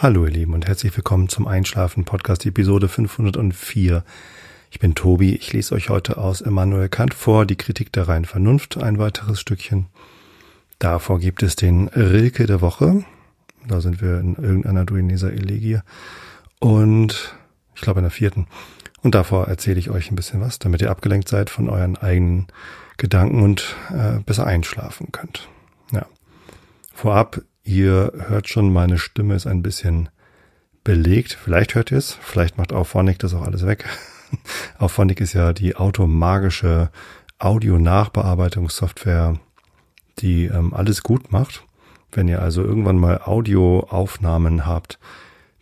Hallo ihr Lieben und herzlich willkommen zum Einschlafen Podcast Episode 504. Ich bin Tobi, ich lese euch heute aus Immanuel Kant vor, die Kritik der reinen Vernunft, ein weiteres Stückchen. Davor gibt es den Rilke der Woche. Da sind wir in irgendeiner Duineser Elegie. Und ich glaube in der vierten. Und davor erzähle ich euch ein bisschen was, damit ihr abgelenkt seid von euren eigenen Gedanken und äh, besser einschlafen könnt. Ja. Vorab, Ihr hört schon, meine Stimme ist ein bisschen belegt. Vielleicht hört ihr es, vielleicht macht Auphonic das auch alles weg. Auphonic ist ja die automagische Audio-Nachbearbeitungssoftware, die ähm, alles gut macht. Wenn ihr also irgendwann mal Audioaufnahmen habt,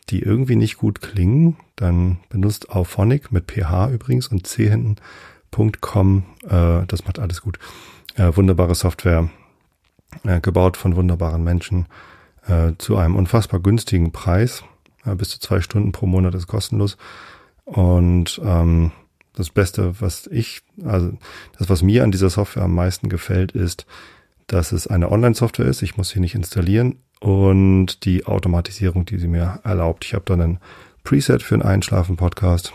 die irgendwie nicht gut klingen, dann benutzt Auphonic mit ph übrigens und c hinten.com. Äh, das macht alles gut. Äh, wunderbare Software äh, gebaut von wunderbaren Menschen äh, zu einem unfassbar günstigen Preis. Äh, bis zu zwei Stunden pro Monat ist kostenlos. Und ähm, das Beste, was ich, also das, was mir an dieser Software am meisten gefällt, ist, dass es eine Online-Software ist. Ich muss sie nicht installieren und die Automatisierung, die sie mir erlaubt. Ich habe dann ein Preset für einen Einschlafen-Podcast.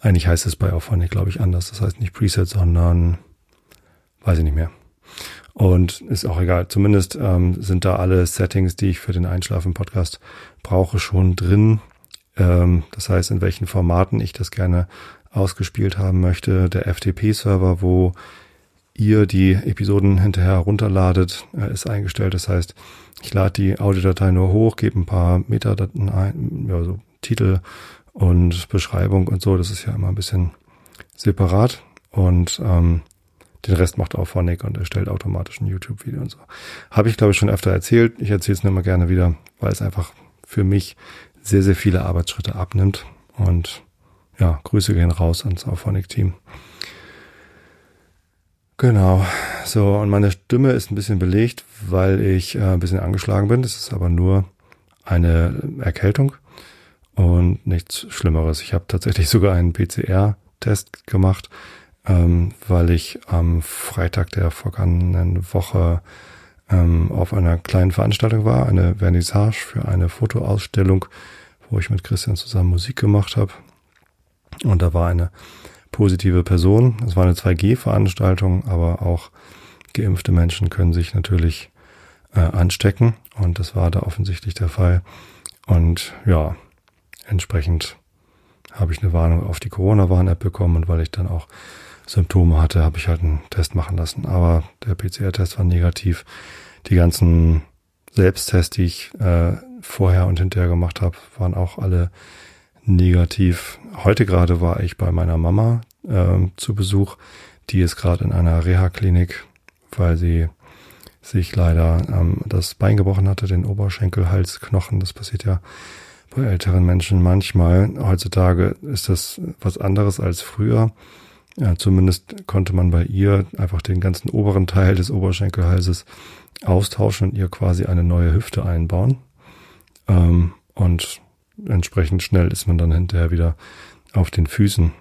Eigentlich heißt es bei Auphonic, glaube ich, anders. Das heißt nicht Preset, sondern weiß ich nicht mehr. Und ist auch egal. Zumindest ähm, sind da alle Settings, die ich für den Einschlafen-Podcast brauche, schon drin. Ähm, das heißt, in welchen Formaten ich das gerne ausgespielt haben möchte. Der FTP-Server, wo ihr die Episoden hinterher runterladet, äh, ist eingestellt. Das heißt, ich lade die Audiodatei nur hoch, gebe ein paar Metadaten ein, ja, so Titel und Beschreibung und so. Das ist ja immer ein bisschen separat. Und ähm, den Rest macht auch Phonic und erstellt automatisch ein YouTube-Video und so. Habe ich, glaube ich, schon öfter erzählt. Ich erzähle es nur immer gerne wieder, weil es einfach für mich sehr, sehr viele Arbeitsschritte abnimmt. Und ja, Grüße gehen raus ans Auphonic-Team. Genau. So, und meine Stimme ist ein bisschen belegt, weil ich äh, ein bisschen angeschlagen bin. Das ist aber nur eine Erkältung und nichts Schlimmeres. Ich habe tatsächlich sogar einen PCR-Test gemacht ähm, weil ich am Freitag der vergangenen Woche ähm, auf einer kleinen Veranstaltung war, eine Vernissage für eine Fotoausstellung, wo ich mit Christian zusammen Musik gemacht habe. Und da war eine positive Person. Es war eine 2G-Veranstaltung, aber auch geimpfte Menschen können sich natürlich äh, anstecken. Und das war da offensichtlich der Fall. Und ja, entsprechend habe ich eine Warnung auf die Corona-Warn-App bekommen und weil ich dann auch Symptome hatte, habe ich halt einen Test machen lassen. Aber der PCR-Test war negativ. Die ganzen Selbsttests, die ich äh, vorher und hinterher gemacht habe, waren auch alle negativ. Heute gerade war ich bei meiner Mama äh, zu Besuch. Die ist gerade in einer Reha-Klinik, weil sie sich leider ähm, das Bein gebrochen hatte, den Oberschenkelhalsknochen. Das passiert ja bei älteren Menschen manchmal. Heutzutage ist das was anderes als früher. Ja, zumindest konnte man bei ihr einfach den ganzen oberen Teil des Oberschenkelhalses austauschen und ihr quasi eine neue Hüfte einbauen. Ähm, und entsprechend schnell ist man dann hinterher wieder auf den Füßen.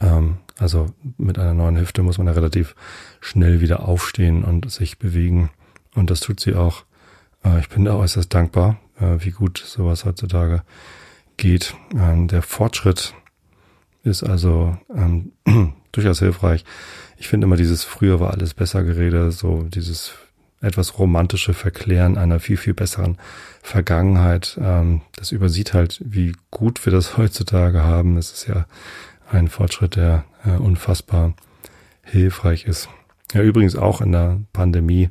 Ähm, also mit einer neuen Hüfte muss man ja relativ schnell wieder aufstehen und sich bewegen. Und das tut sie auch. Äh, ich bin da äußerst dankbar, äh, wie gut sowas heutzutage geht. Ähm, der Fortschritt ist also ähm, durchaus hilfreich. Ich finde immer dieses früher war alles besser Gerede, so dieses etwas romantische Verklären einer viel, viel besseren Vergangenheit. Ähm, das übersieht halt, wie gut wir das heutzutage haben. Es ist ja ein Fortschritt, der äh, unfassbar hilfreich ist. Ja, übrigens auch in der Pandemie.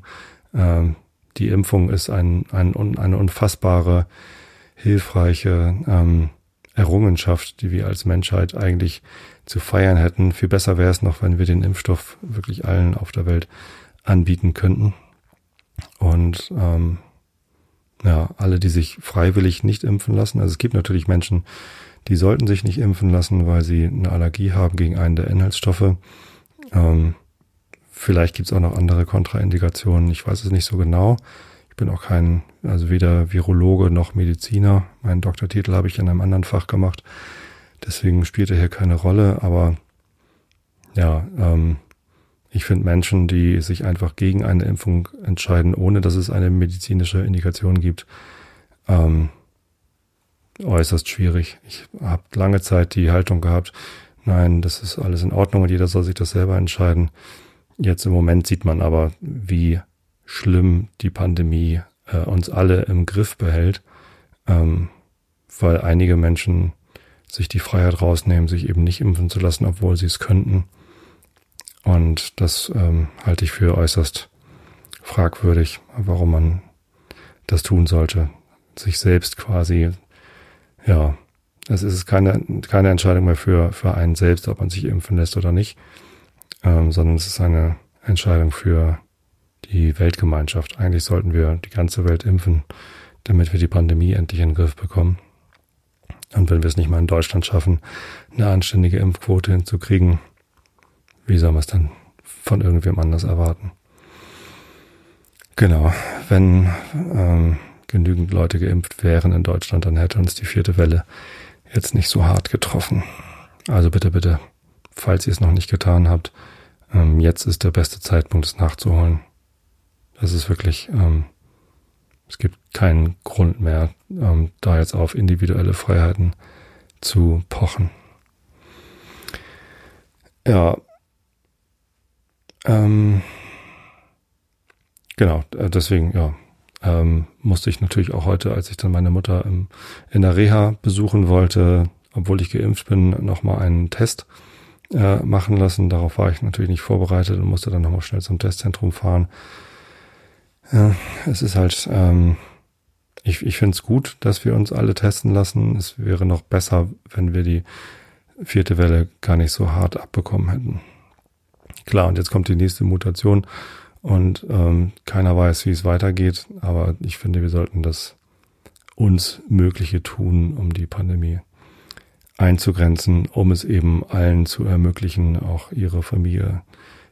Ähm, die Impfung ist ein, ein, eine unfassbare, hilfreiche ähm, Errungenschaft, die wir als Menschheit eigentlich zu feiern hätten. Viel besser wäre es noch, wenn wir den Impfstoff wirklich allen auf der Welt anbieten könnten. Und ähm, ja, alle, die sich freiwillig nicht impfen lassen. Also es gibt natürlich Menschen, die sollten sich nicht impfen lassen, weil sie eine Allergie haben gegen einen der Inhaltsstoffe. Ähm, vielleicht gibt es auch noch andere Kontraindikationen. Ich weiß es nicht so genau bin auch kein, also weder Virologe noch Mediziner. Meinen Doktortitel habe ich in einem anderen Fach gemacht. Deswegen spielt er hier keine Rolle. Aber ja, ähm, ich finde Menschen, die sich einfach gegen eine Impfung entscheiden, ohne dass es eine medizinische Indikation gibt, ähm, äußerst schwierig. Ich habe lange Zeit die Haltung gehabt, nein, das ist alles in Ordnung und jeder soll sich das selber entscheiden. Jetzt im Moment sieht man aber, wie schlimm die Pandemie äh, uns alle im Griff behält, ähm, weil einige Menschen sich die Freiheit rausnehmen, sich eben nicht impfen zu lassen, obwohl sie es könnten. Und das ähm, halte ich für äußerst fragwürdig, warum man das tun sollte. Sich selbst quasi, ja, es ist keine, keine Entscheidung mehr für, für einen selbst, ob man sich impfen lässt oder nicht, ähm, sondern es ist eine Entscheidung für die Weltgemeinschaft. Eigentlich sollten wir die ganze Welt impfen, damit wir die Pandemie endlich in den Griff bekommen. Und wenn wir es nicht mal in Deutschland schaffen, eine anständige Impfquote hinzukriegen, wie soll man es dann von irgendwem anders erwarten? Genau, wenn ähm, genügend Leute geimpft wären in Deutschland, dann hätte uns die vierte Welle jetzt nicht so hart getroffen. Also bitte, bitte, falls ihr es noch nicht getan habt, ähm, jetzt ist der beste Zeitpunkt, es nachzuholen. Das ist wirklich, ähm, es gibt keinen Grund mehr, ähm, da jetzt auf individuelle Freiheiten zu pochen. Ja. Ähm, genau, äh, deswegen, ja, ähm, musste ich natürlich auch heute, als ich dann meine Mutter im, in der Reha besuchen wollte, obwohl ich geimpft bin, nochmal einen Test äh, machen lassen. Darauf war ich natürlich nicht vorbereitet und musste dann nochmal schnell zum Testzentrum fahren. Ja, es ist halt, ähm, ich, ich finde es gut, dass wir uns alle testen lassen. Es wäre noch besser, wenn wir die vierte Welle gar nicht so hart abbekommen hätten. Klar, und jetzt kommt die nächste Mutation und ähm, keiner weiß, wie es weitergeht, aber ich finde, wir sollten das uns Mögliche tun, um die Pandemie einzugrenzen, um es eben allen zu ermöglichen, auch ihre Familie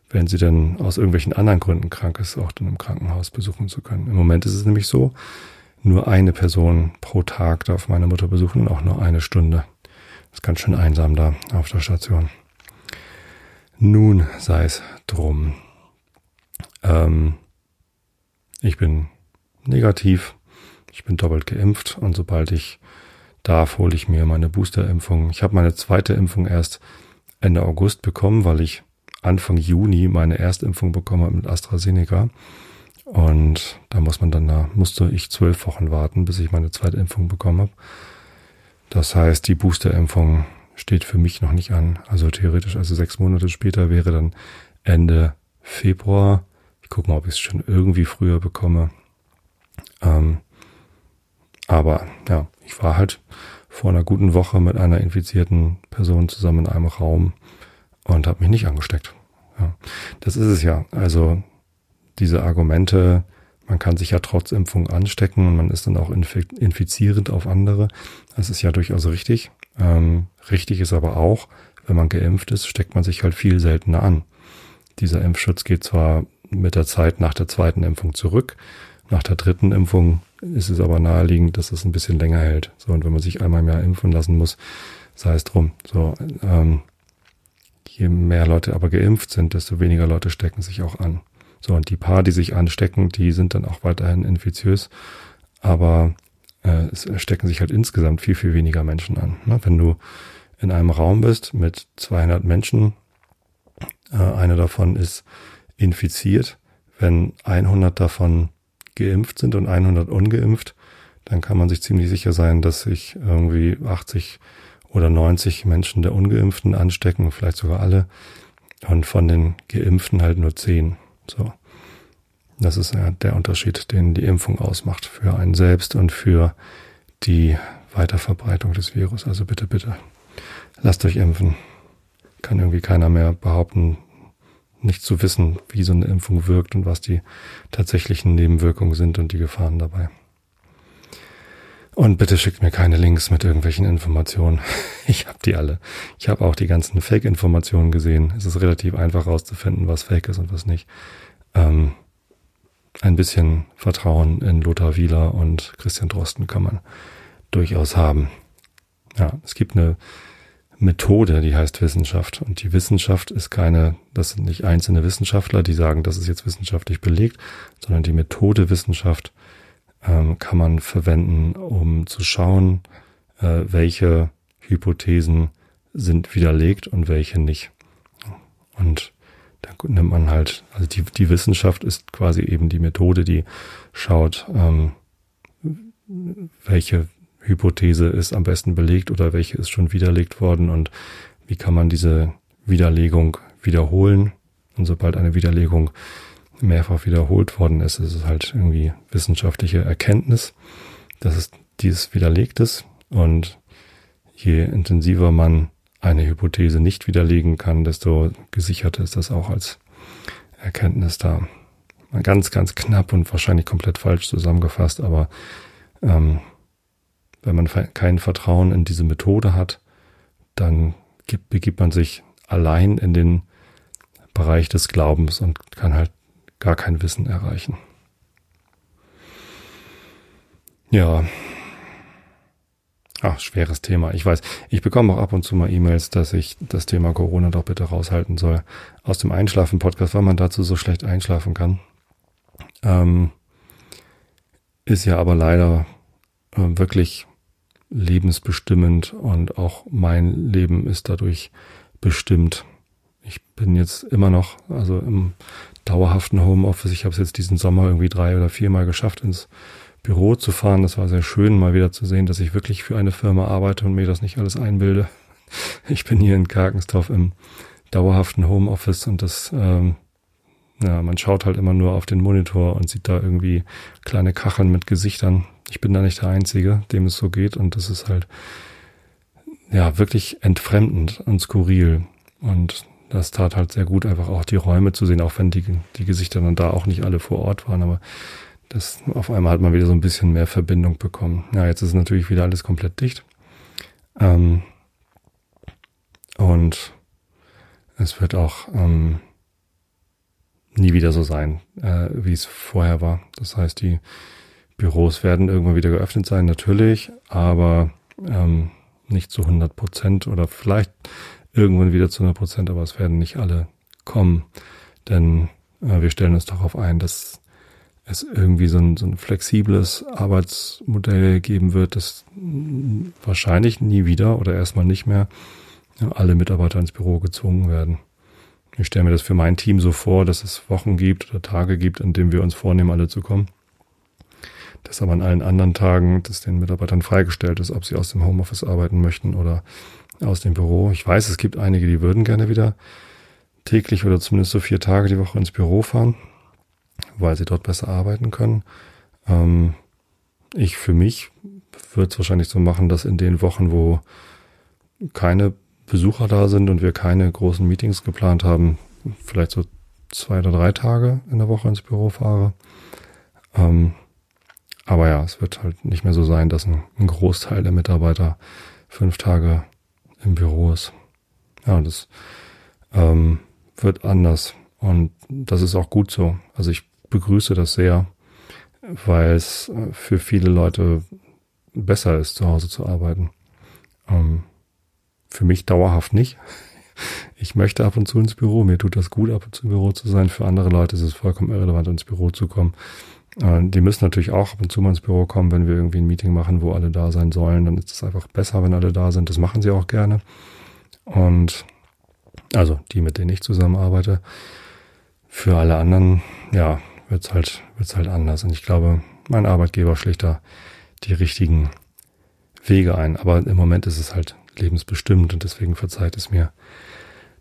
wenn sie dann aus irgendwelchen anderen Gründen krank ist, auch dann im Krankenhaus besuchen zu können. Im Moment ist es nämlich so, nur eine Person pro Tag darf meine Mutter besuchen und auch nur eine Stunde. Ist ganz schön einsam da auf der Station. Nun sei es drum. Ähm, ich bin negativ, ich bin doppelt geimpft und sobald ich darf, hole ich mir meine Boosterimpfung. Ich habe meine zweite Impfung erst Ende August bekommen, weil ich Anfang Juni meine Erstimpfung bekommen habe mit AstraZeneca. Und da muss man dann, da musste ich zwölf Wochen warten, bis ich meine zweite Impfung bekommen habe. Das heißt, die Boosterimpfung steht für mich noch nicht an. Also theoretisch, also sechs Monate später wäre dann Ende Februar. Ich gucke mal, ob ich es schon irgendwie früher bekomme. Ähm, aber ja, ich war halt vor einer guten Woche mit einer infizierten Person zusammen in einem Raum und habe mich nicht angesteckt. Ja, das ist es ja. Also diese Argumente, man kann sich ja trotz Impfung anstecken und man ist dann auch infizierend auf andere. Das ist ja durchaus richtig. Ähm, richtig ist aber auch, wenn man geimpft ist, steckt man sich halt viel seltener an. Dieser Impfschutz geht zwar mit der Zeit nach der zweiten Impfung zurück. Nach der dritten Impfung ist es aber naheliegend, dass es ein bisschen länger hält. So, und wenn man sich einmal im Jahr impfen lassen muss, sei es drum. So, ähm, Je mehr Leute aber geimpft sind, desto weniger Leute stecken sich auch an. So, und die paar, die sich anstecken, die sind dann auch weiterhin infiziös, aber äh, es stecken sich halt insgesamt viel, viel weniger Menschen an. Ne? Wenn du in einem Raum bist mit 200 Menschen, äh, einer davon ist infiziert, wenn 100 davon geimpft sind und 100 ungeimpft, dann kann man sich ziemlich sicher sein, dass sich irgendwie 80 oder 90 Menschen der Ungeimpften anstecken, vielleicht sogar alle, und von den Geimpften halt nur 10. So. Das ist ja der Unterschied, den die Impfung ausmacht für einen selbst und für die Weiterverbreitung des Virus. Also bitte, bitte, lasst euch impfen. Kann irgendwie keiner mehr behaupten, nicht zu wissen, wie so eine Impfung wirkt und was die tatsächlichen Nebenwirkungen sind und die Gefahren dabei. Und bitte schickt mir keine Links mit irgendwelchen Informationen. Ich habe die alle. Ich habe auch die ganzen Fake-Informationen gesehen. Es ist relativ einfach herauszufinden, was Fake ist und was nicht. Ähm, ein bisschen Vertrauen in Lothar Wieler und Christian Drosten kann man durchaus haben. Ja, es gibt eine Methode, die heißt Wissenschaft. Und die Wissenschaft ist keine, das sind nicht einzelne Wissenschaftler, die sagen, das ist jetzt wissenschaftlich belegt, sondern die Methode Wissenschaft ähm, kann man verwenden, um zu schauen, äh, welche Hypothesen sind widerlegt und welche nicht. Und da nimmt man halt, also die, die Wissenschaft ist quasi eben die Methode, die schaut, ähm, welche Hypothese ist am besten belegt oder welche ist schon widerlegt worden und wie kann man diese Widerlegung wiederholen. Und sobald eine Widerlegung mehrfach wiederholt worden ist, ist es halt irgendwie wissenschaftliche Erkenntnis, dass es dieses widerlegt ist. Und je intensiver man eine Hypothese nicht widerlegen kann, desto gesicherter ist das auch als Erkenntnis da. Ganz, ganz knapp und wahrscheinlich komplett falsch zusammengefasst, aber ähm, wenn man kein Vertrauen in diese Methode hat, dann gibt, begibt man sich allein in den Bereich des Glaubens und kann halt gar kein Wissen erreichen. Ja. Ach, schweres Thema. Ich weiß, ich bekomme auch ab und zu mal E-Mails, dass ich das Thema Corona doch bitte raushalten soll aus dem Einschlafen-Podcast, weil man dazu so schlecht einschlafen kann. Ähm, ist ja aber leider äh, wirklich lebensbestimmend und auch mein Leben ist dadurch bestimmt. Ich bin jetzt immer noch, also im dauerhaften Homeoffice. Ich habe es jetzt diesen Sommer irgendwie drei oder viermal geschafft, ins Büro zu fahren. Das war sehr schön, mal wieder zu sehen, dass ich wirklich für eine Firma arbeite und mir das nicht alles einbilde. Ich bin hier in Karkensdorf im dauerhaften Homeoffice und das, ähm, ja, man schaut halt immer nur auf den Monitor und sieht da irgendwie kleine Kacheln mit Gesichtern. Ich bin da nicht der Einzige, dem es so geht und das ist halt, ja, wirklich entfremdend und skurril. Und das tat halt sehr gut, einfach auch die Räume zu sehen, auch wenn die, die Gesichter dann da auch nicht alle vor Ort waren, aber das auf einmal hat man wieder so ein bisschen mehr Verbindung bekommen. Ja, jetzt ist natürlich wieder alles komplett dicht. Ähm, und es wird auch ähm, nie wieder so sein, äh, wie es vorher war. Das heißt, die Büros werden irgendwann wieder geöffnet sein, natürlich, aber ähm, nicht zu 100 Prozent oder vielleicht irgendwann wieder zu 100 Prozent, aber es werden nicht alle kommen, denn äh, wir stellen uns darauf ein, dass es irgendwie so ein, so ein flexibles Arbeitsmodell geben wird, das wahrscheinlich nie wieder oder erstmal nicht mehr alle Mitarbeiter ins Büro gezwungen werden. Ich stelle mir das für mein Team so vor, dass es Wochen gibt oder Tage gibt, an denen wir uns vornehmen, alle zu kommen. Dass aber an allen anderen Tagen das den Mitarbeitern freigestellt ist, ob sie aus dem Homeoffice arbeiten möchten oder aus dem Büro. Ich weiß, es gibt einige, die würden gerne wieder täglich oder zumindest so vier Tage die Woche ins Büro fahren, weil sie dort besser arbeiten können. Ähm, ich für mich würde es wahrscheinlich so machen, dass in den Wochen, wo keine Besucher da sind und wir keine großen Meetings geplant haben, vielleicht so zwei oder drei Tage in der Woche ins Büro fahre. Ähm, aber ja, es wird halt nicht mehr so sein, dass ein, ein Großteil der Mitarbeiter fünf Tage im Büro ist. Ja, das ähm, wird anders. Und das ist auch gut so. Also ich begrüße das sehr, weil es äh, für viele Leute besser ist, zu Hause zu arbeiten. Ähm, für mich dauerhaft nicht. Ich möchte ab und zu ins Büro. Mir tut das gut, ab und zu im Büro zu sein. Für andere Leute ist es vollkommen irrelevant, ins Büro zu kommen. Äh, die müssen natürlich auch ab und zu mal ins Büro kommen, wenn wir irgendwie ein Meeting machen, wo alle da sein sollen. Dann ist es einfach besser, wenn alle da sind. Das machen sie auch gerne. Und also die, mit denen ich zusammenarbeite. Für alle anderen, ja, wird's halt, wird's halt anders. Und ich glaube, mein Arbeitgeber schlägt da die richtigen Wege ein. Aber im Moment ist es halt lebensbestimmt und deswegen verzeiht es mir,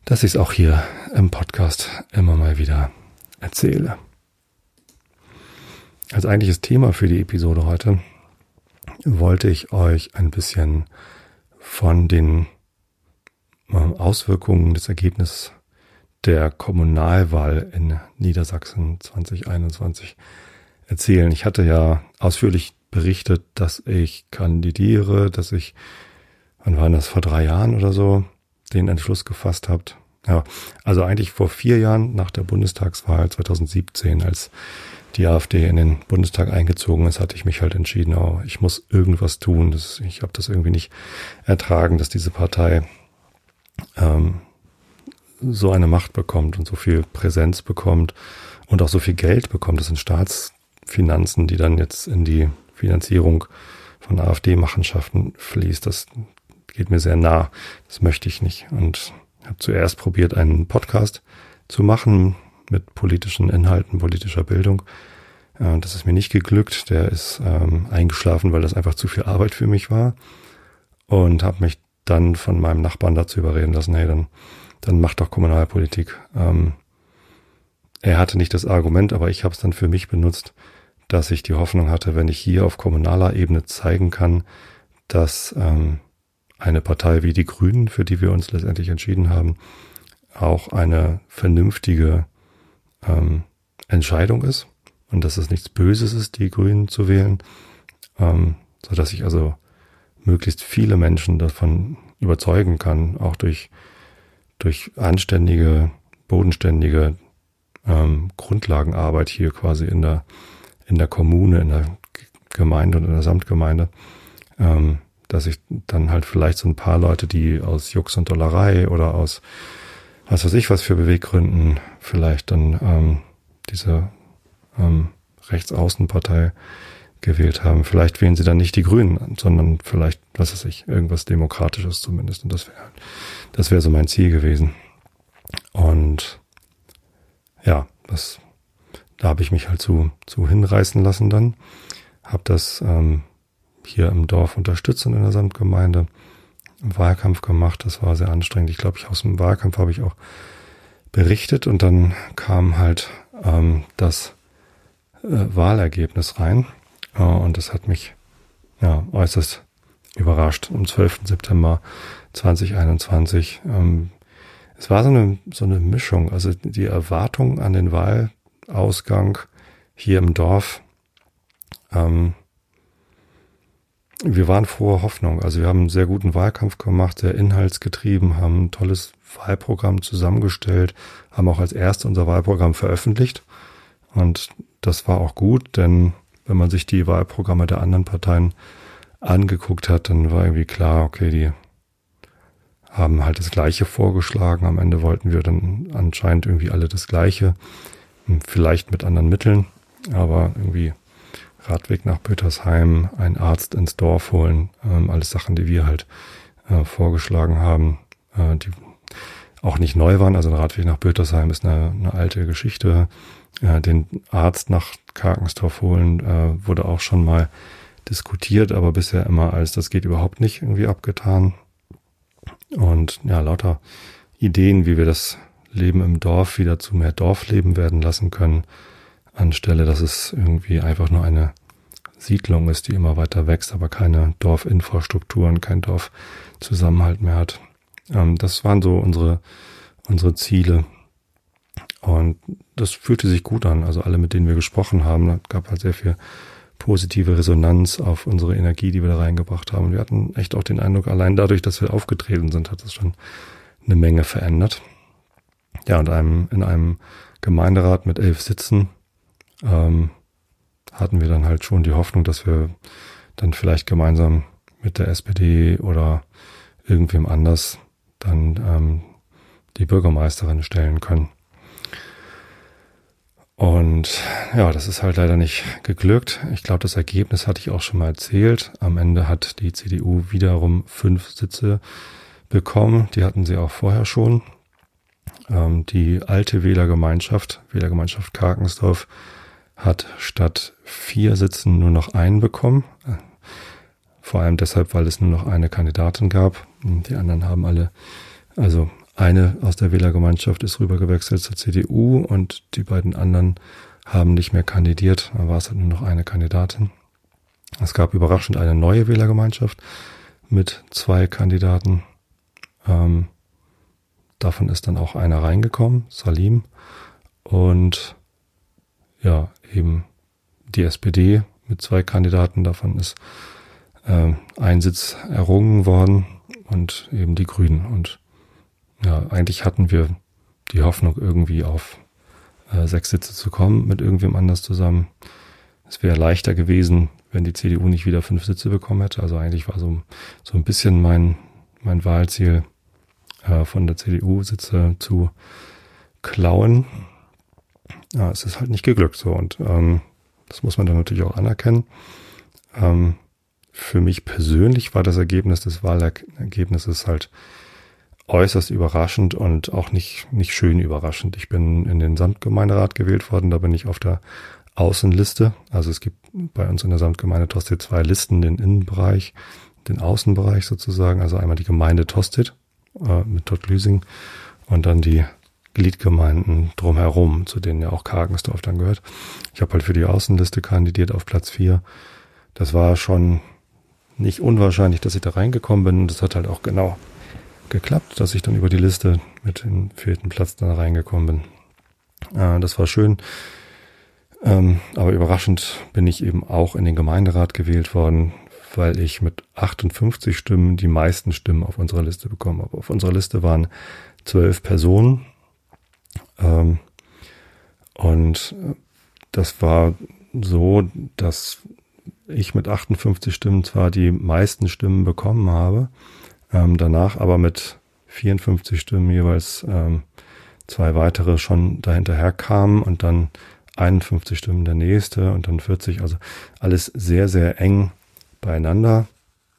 dass ich es auch hier im Podcast immer mal wieder erzähle. Als eigentliches Thema für die Episode heute wollte ich euch ein bisschen von den ähm, Auswirkungen des Ergebnisses der Kommunalwahl in Niedersachsen 2021 erzählen. Ich hatte ja ausführlich berichtet, dass ich kandidiere, dass ich, wann war das, vor drei Jahren oder so, den Entschluss gefasst habt. Ja, also eigentlich vor vier Jahren nach der Bundestagswahl 2017, als die AfD in den Bundestag eingezogen ist, hatte ich mich halt entschieden, oh, ich muss irgendwas tun. Das, ich habe das irgendwie nicht ertragen, dass diese Partei ähm, so eine Macht bekommt und so viel Präsenz bekommt und auch so viel Geld bekommt. Das sind Staats, Finanzen, die dann jetzt in die Finanzierung von AfD-Machenschaften fließt. Das geht mir sehr nah. Das möchte ich nicht. Und habe zuerst probiert, einen Podcast zu machen mit politischen Inhalten, politischer Bildung. Äh, das ist mir nicht geglückt. Der ist ähm, eingeschlafen, weil das einfach zu viel Arbeit für mich war. Und habe mich dann von meinem Nachbarn dazu überreden lassen, hey, dann, dann mach doch Kommunalpolitik. Ähm, er hatte nicht das Argument, aber ich habe es dann für mich benutzt, dass ich die Hoffnung hatte, wenn ich hier auf kommunaler Ebene zeigen kann, dass ähm, eine Partei wie die Grünen, für die wir uns letztendlich entschieden haben, auch eine vernünftige ähm, Entscheidung ist und dass es nichts Böses ist, die Grünen zu wählen, ähm, so dass ich also möglichst viele Menschen davon überzeugen kann, auch durch durch anständige, bodenständige ähm, Grundlagenarbeit hier quasi in der in der Kommune, in der Gemeinde und in der Samtgemeinde, ähm, dass ich dann halt vielleicht so ein paar Leute, die aus Jux und Dollerei oder aus was weiß ich was für Beweggründen vielleicht dann ähm, diese ähm, Rechtsaußenpartei gewählt haben. Vielleicht wählen sie dann nicht die Grünen, sondern vielleicht, was weiß ich, irgendwas Demokratisches zumindest. Und das wäre das wäre so mein Ziel gewesen. Und ja, das, da habe ich mich halt zu, zu hinreißen lassen dann. Habe das ähm, hier im Dorf unterstützt und in der Samtgemeinde. Wahlkampf gemacht, das war sehr anstrengend. Ich glaube, ich aus dem Wahlkampf habe ich auch berichtet und dann kam halt ähm, das äh, Wahlergebnis rein äh, und das hat mich ja äußerst überrascht. Am 12. September 2021 ähm, es war so eine, so eine Mischung. Also die Erwartung an den Wahlausgang hier im Dorf. Ähm, wir waren froher Hoffnung. Also wir haben einen sehr guten Wahlkampf gemacht, sehr inhaltsgetrieben, haben ein tolles Wahlprogramm zusammengestellt, haben auch als erste unser Wahlprogramm veröffentlicht. Und das war auch gut, denn wenn man sich die Wahlprogramme der anderen Parteien angeguckt hat, dann war irgendwie klar, okay, die haben halt das Gleiche vorgeschlagen. Am Ende wollten wir dann anscheinend irgendwie alle das Gleiche, vielleicht mit anderen Mitteln, aber irgendwie Radweg nach Bötersheim, ein Arzt ins Dorf holen, ähm, alles Sachen, die wir halt äh, vorgeschlagen haben, äh, die auch nicht neu waren. Also ein Radweg nach Bötersheim ist eine, eine alte Geschichte. Äh, den Arzt nach Karkensdorf holen äh, wurde auch schon mal diskutiert, aber bisher immer als das geht überhaupt nicht irgendwie abgetan. Und ja, lauter Ideen, wie wir das Leben im Dorf wieder zu mehr Dorfleben werden lassen können, anstelle, dass es irgendwie einfach nur eine Siedlung ist, die immer weiter wächst, aber keine Dorfinfrastrukturen, kein Dorfzusammenhalt mehr hat. Ähm, das waren so unsere, unsere Ziele. Und das fühlte sich gut an. Also alle, mit denen wir gesprochen haben, gab halt sehr viel positive Resonanz auf unsere Energie, die wir da reingebracht haben. Und wir hatten echt auch den Eindruck, allein dadurch, dass wir aufgetreten sind, hat das schon eine Menge verändert. Ja, und einem, in einem Gemeinderat mit elf Sitzen ähm, hatten wir dann halt schon die Hoffnung, dass wir dann vielleicht gemeinsam mit der SPD oder irgendwem anders dann ähm, die Bürgermeisterin stellen können. Und ja, das ist halt leider nicht geglückt. Ich glaube, das Ergebnis hatte ich auch schon mal erzählt. Am Ende hat die CDU wiederum fünf Sitze bekommen. Die hatten sie auch vorher schon. Ähm, die alte Wählergemeinschaft, Wählergemeinschaft Karkensdorf, hat statt vier Sitzen nur noch einen bekommen. Vor allem deshalb, weil es nur noch eine Kandidatin gab. Die anderen haben alle, also eine aus der Wählergemeinschaft ist rübergewechselt zur CDU und die beiden anderen haben nicht mehr kandidiert. Da war es halt nur noch eine Kandidatin. Es gab überraschend eine neue Wählergemeinschaft mit zwei Kandidaten. Ähm, davon ist dann auch einer reingekommen, Salim. Und ja, eben die SPD mit zwei Kandidaten. Davon ist äh, ein Sitz errungen worden und eben die Grünen. Und ja, eigentlich hatten wir die Hoffnung, irgendwie auf äh, sechs Sitze zu kommen mit irgendwem anders zusammen. Es wäre leichter gewesen, wenn die CDU nicht wieder fünf Sitze bekommen hätte. Also eigentlich war so, so ein bisschen mein, mein Wahlziel, äh, von der CDU Sitze zu klauen ja, es ist halt nicht geglückt so. Und ähm, Das muss man dann natürlich auch anerkennen. Ähm, für mich persönlich war das Ergebnis des Wahlergebnisses halt äußerst überraschend und auch nicht, nicht schön überraschend. Ich bin in den Samtgemeinderat gewählt worden, da bin ich auf der Außenliste. Also es gibt bei uns in der Samtgemeinde Tosted zwei Listen, den Innenbereich, den Außenbereich sozusagen. Also einmal die Gemeinde Tosted äh, mit Tottlüsing und dann die Gliedgemeinden drumherum, zu denen ja auch Kargensdorf dann gehört. Ich habe halt für die Außenliste kandidiert auf Platz vier. Das war schon nicht unwahrscheinlich, dass ich da reingekommen bin. Das hat halt auch genau geklappt, dass ich dann über die Liste mit dem vierten Platz dann reingekommen bin. Äh, das war schön. Ähm, aber überraschend bin ich eben auch in den Gemeinderat gewählt worden, weil ich mit 58 Stimmen die meisten Stimmen auf unserer Liste bekommen habe. Auf unserer Liste waren zwölf Personen. Ähm, und das war so, dass ich mit 58 Stimmen zwar die meisten Stimmen bekommen habe, ähm, danach aber mit 54 Stimmen jeweils ähm, zwei weitere schon dahinterher kamen und dann 51 Stimmen der nächste und dann 40, also alles sehr, sehr eng beieinander.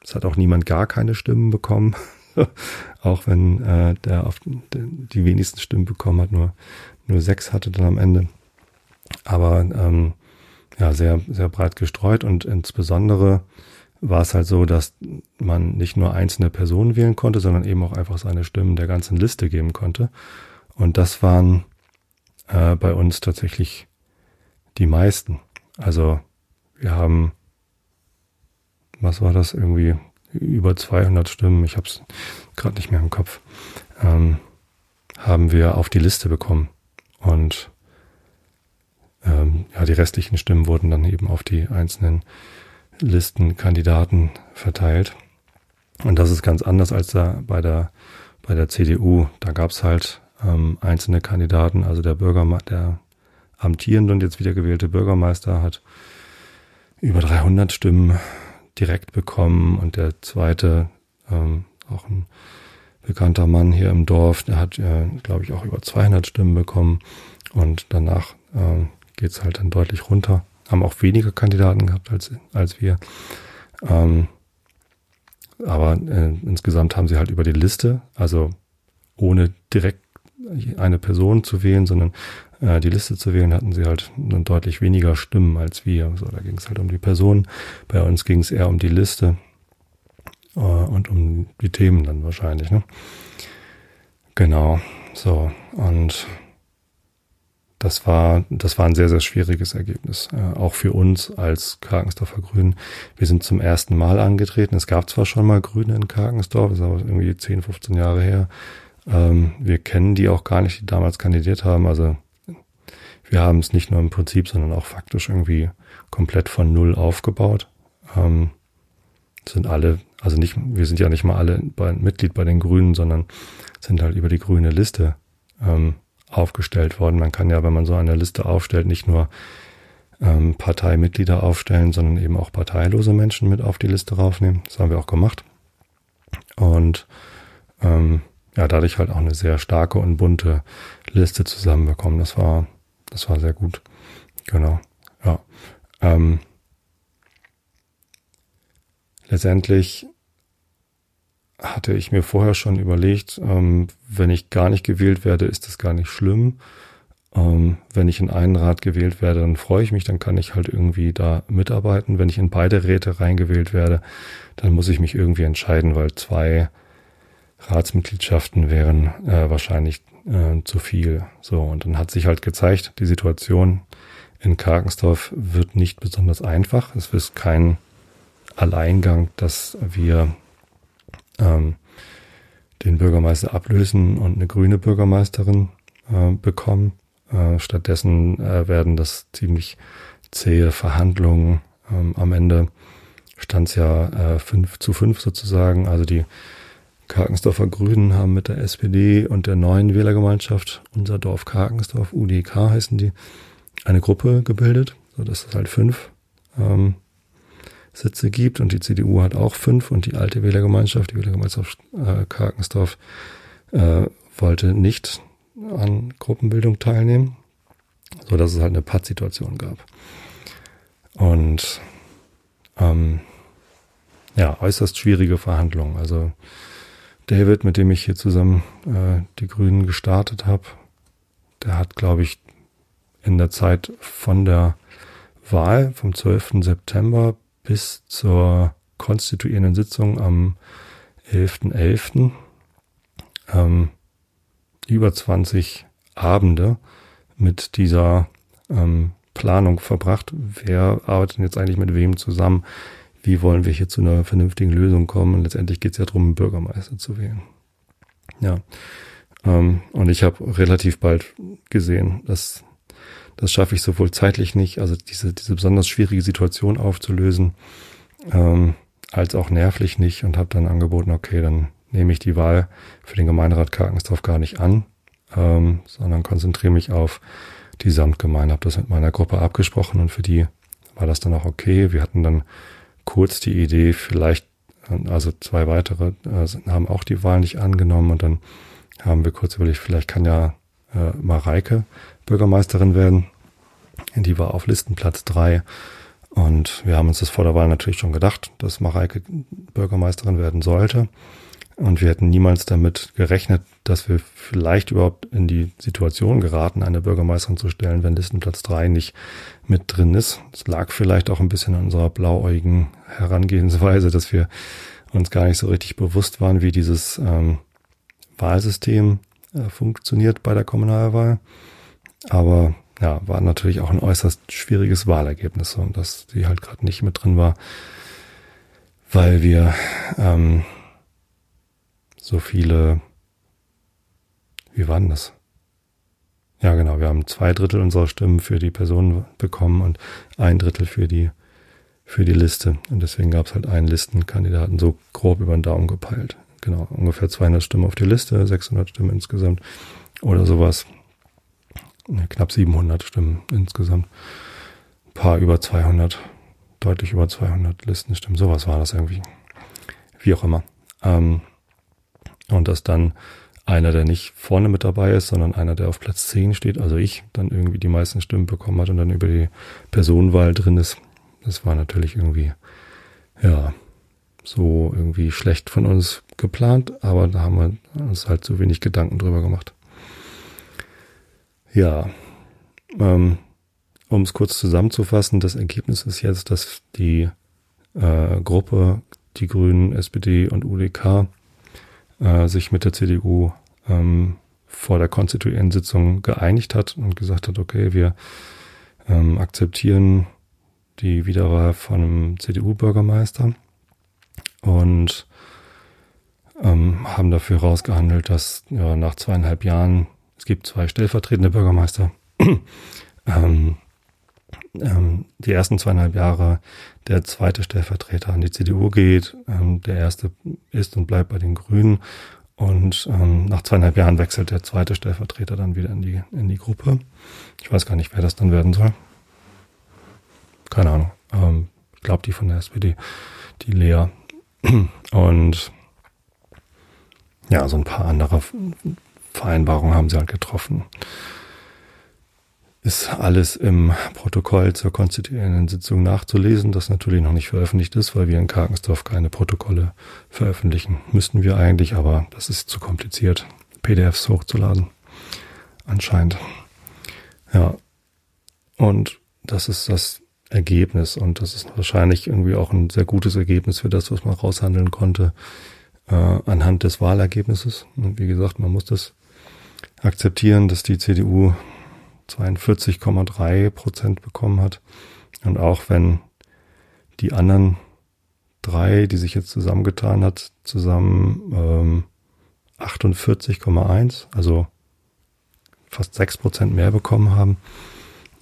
Es hat auch niemand gar keine Stimmen bekommen, auch wenn äh, der auf die wenigsten Stimmen bekommen hat, nur, nur sechs hatte dann am Ende. Aber ähm, ja, sehr, sehr breit gestreut und insbesondere war es halt so, dass man nicht nur einzelne Personen wählen konnte, sondern eben auch einfach seine Stimmen der ganzen Liste geben konnte. Und das waren äh, bei uns tatsächlich die meisten. Also wir haben, was war das, irgendwie über 200 Stimmen, ich habe es gerade nicht mehr im Kopf, ähm, haben wir auf die Liste bekommen. Und ähm, ja, die restlichen Stimmen wurden dann eben auf die einzelnen Listenkandidaten verteilt. Und das ist ganz anders als da bei der bei der CDU. Da gab es halt ähm, einzelne Kandidaten, also der Bürgermeister, der amtierende und jetzt wiedergewählte Bürgermeister hat über 300 Stimmen direkt bekommen und der zweite, ähm, auch ein bekannter Mann hier im Dorf, der hat, äh, glaube ich, auch über 200 Stimmen bekommen und danach äh, geht es halt dann deutlich runter. Haben auch weniger Kandidaten gehabt als, als wir. Ähm, aber äh, insgesamt haben sie halt über die Liste, also ohne direkt eine Person zu wählen, sondern äh, die Liste zu wählen, hatten sie halt deutlich weniger Stimmen als wir. So, da ging es halt um die Person. Bei uns ging es eher um die Liste äh, und um die Themen dann wahrscheinlich. Ne? Genau. So und das war, das war ein sehr, sehr schwieriges Ergebnis. Äh, auch für uns als Karkensdorfer Grünen. Wir sind zum ersten Mal angetreten. Es gab zwar schon mal Grüne in Karkensdorf, das ist aber irgendwie 10, 15 Jahre her. Ähm, wir kennen die auch gar nicht, die damals kandidiert haben. Also wir haben es nicht nur im Prinzip, sondern auch faktisch irgendwie komplett von Null aufgebaut. Ähm, sind alle, also nicht, wir sind ja nicht mal alle bei, Mitglied bei den Grünen, sondern sind halt über die grüne Liste ähm, aufgestellt worden. Man kann ja, wenn man so eine Liste aufstellt, nicht nur ähm, Parteimitglieder aufstellen, sondern eben auch parteilose Menschen mit auf die Liste raufnehmen. Das haben wir auch gemacht. Und ähm, ja, dadurch halt auch eine sehr starke und bunte Liste zusammenbekommen. Das war, das war sehr gut. Genau. Ja. Ähm, letztendlich hatte ich mir vorher schon überlegt, ähm, wenn ich gar nicht gewählt werde, ist das gar nicht schlimm. Ähm, wenn ich in einen Rat gewählt werde, dann freue ich mich, dann kann ich halt irgendwie da mitarbeiten. Wenn ich in beide Räte reingewählt werde, dann muss ich mich irgendwie entscheiden, weil zwei Ratsmitgliedschaften wären äh, wahrscheinlich äh, zu viel. So, und dann hat sich halt gezeigt, die Situation in Karkensdorf wird nicht besonders einfach. Es ist kein Alleingang, dass wir ähm, den Bürgermeister ablösen und eine grüne Bürgermeisterin äh, bekommen. Äh, stattdessen äh, werden das ziemlich zähe Verhandlungen. Ähm, am Ende stand es ja äh, 5 zu 5 sozusagen. Also die Karkensdorfer Grünen haben mit der SPD und der neuen Wählergemeinschaft, unser Dorf Karkensdorf, UDK heißen die, eine Gruppe gebildet, so dass es halt fünf ähm, Sitze gibt und die CDU hat auch fünf und die alte Wählergemeinschaft, die Wählergemeinschaft äh, Karkensdorf, äh, wollte nicht an Gruppenbildung teilnehmen, so dass es halt eine Pattsituation gab. Und ähm, ja, äußerst schwierige Verhandlungen. Also David, mit dem ich hier zusammen äh, die Grünen gestartet habe, der hat, glaube ich, in der Zeit von der Wahl vom 12. September bis zur konstituierenden Sitzung am 11.11. .11., ähm, über 20 Abende mit dieser ähm, Planung verbracht. Wer arbeitet jetzt eigentlich mit wem zusammen? Wie wollen wir hier zu einer vernünftigen Lösung kommen? Und letztendlich geht es ja darum, einen Bürgermeister zu wählen. Ja. Ähm, und ich habe relativ bald gesehen, dass das schaffe ich sowohl zeitlich nicht, also diese, diese besonders schwierige Situation aufzulösen, ähm, als auch nervlich nicht und habe dann angeboten, okay, dann nehme ich die Wahl für den Gemeinderat Karkensdorf gar nicht an, ähm, sondern konzentriere mich auf die Samtgemeinde. Habe das mit meiner Gruppe abgesprochen und für die war das dann auch okay. Wir hatten dann kurz die Idee, vielleicht, also zwei weitere äh, haben auch die Wahl nicht angenommen und dann haben wir kurz überlegt, vielleicht kann ja äh, Mareike Bürgermeisterin werden. Die war auf Listenplatz drei und wir haben uns das vor der Wahl natürlich schon gedacht, dass Mareike Bürgermeisterin werden sollte. Und wir hätten niemals damit gerechnet, dass wir vielleicht überhaupt in die Situation geraten, eine Bürgermeisterin zu stellen, wenn Listenplatz drei nicht mit drin ist. Es lag vielleicht auch ein bisschen an unserer blauäugigen Herangehensweise, dass wir uns gar nicht so richtig bewusst waren, wie dieses ähm, Wahlsystem äh, funktioniert bei der Kommunalwahl. Aber ja, war natürlich auch ein äußerst schwieriges Wahlergebnis und dass die halt gerade nicht mit drin war, weil wir ähm, so viele, wie waren das? Ja, genau, wir haben zwei Drittel unserer Stimmen für die Person bekommen und ein Drittel für die für die Liste. Und deswegen gab es halt einen Listenkandidaten, so grob über den Daumen gepeilt. Genau, ungefähr 200 Stimmen auf die Liste, 600 Stimmen insgesamt oder sowas knapp 700 Stimmen insgesamt. Ein paar über 200, deutlich über 200 Listenstimmen. Sowas war das irgendwie. Wie auch immer. Ähm, und dass dann einer, der nicht vorne mit dabei ist, sondern einer, der auf Platz 10 steht, also ich, dann irgendwie die meisten Stimmen bekommen hat und dann über die Personenwahl drin ist. Das war natürlich irgendwie, ja, so irgendwie schlecht von uns geplant, aber da haben wir uns halt so wenig Gedanken drüber gemacht. Ja, ähm, um es kurz zusammenzufassen, das Ergebnis ist jetzt, dass die äh, Gruppe, die Grünen, SPD und UDK äh, sich mit der CDU ähm, vor der konstituierenden Sitzung geeinigt hat und gesagt hat, okay, wir ähm, akzeptieren die Wiederwahl von einem CDU-Bürgermeister und ähm, haben dafür rausgehandelt, dass ja, nach zweieinhalb Jahren es gibt zwei stellvertretende Bürgermeister. ähm, ähm, die ersten zweieinhalb Jahre der zweite Stellvertreter an die CDU geht, ähm, der erste ist und bleibt bei den Grünen und ähm, nach zweieinhalb Jahren wechselt der zweite Stellvertreter dann wieder in die, in die Gruppe. Ich weiß gar nicht, wer das dann werden soll. Keine Ahnung. Ich glaube, die von der SPD, die Lea. Und ja, so ein paar andere Vereinbarungen haben sie halt getroffen. Ist alles im Protokoll zur konstituierenden Sitzung nachzulesen, das natürlich noch nicht veröffentlicht ist, weil wir in Karkensdorf keine Protokolle veröffentlichen. Müssten wir eigentlich, aber das ist zu kompliziert, PDFs hochzuladen. Anscheinend. Ja. Und das ist das Ergebnis und das ist wahrscheinlich irgendwie auch ein sehr gutes Ergebnis für das, was man raushandeln konnte äh, anhand des Wahlergebnisses. Und wie gesagt, man muss das akzeptieren, dass die CDU 42,3 Prozent bekommen hat. Und auch wenn die anderen drei, die sich jetzt zusammengetan hat, zusammen ähm, 48,1, also fast sechs Prozent mehr bekommen haben.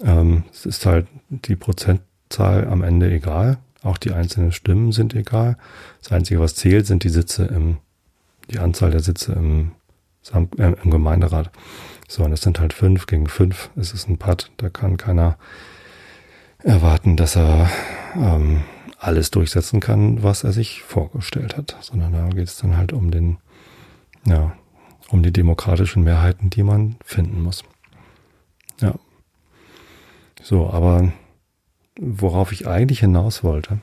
Ähm, es ist halt die Prozentzahl am Ende egal. Auch die einzelnen Stimmen sind egal. Das Einzige, was zählt, sind die Sitze im, die Anzahl der Sitze im im Gemeinderat. So, und es sind halt fünf gegen fünf. Es ist ein Putt, da kann keiner erwarten, dass er ähm, alles durchsetzen kann, was er sich vorgestellt hat, sondern da geht es dann halt um den, ja, um die demokratischen Mehrheiten, die man finden muss. Ja. So, aber worauf ich eigentlich hinaus wollte,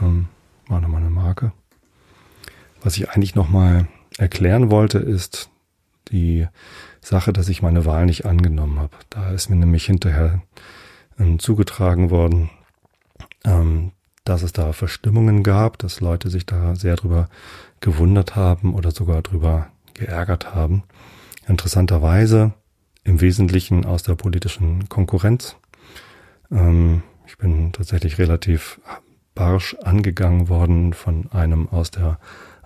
ähm, war nochmal eine Marke. Was ich eigentlich nochmal erklären wollte, ist die Sache, dass ich meine Wahl nicht angenommen habe. Da ist mir nämlich hinterher ähm, zugetragen worden, ähm, dass es da Verstimmungen gab, dass Leute sich da sehr drüber gewundert haben oder sogar drüber geärgert haben. Interessanterweise im Wesentlichen aus der politischen Konkurrenz. Ähm, ich bin tatsächlich relativ barsch angegangen worden von einem aus der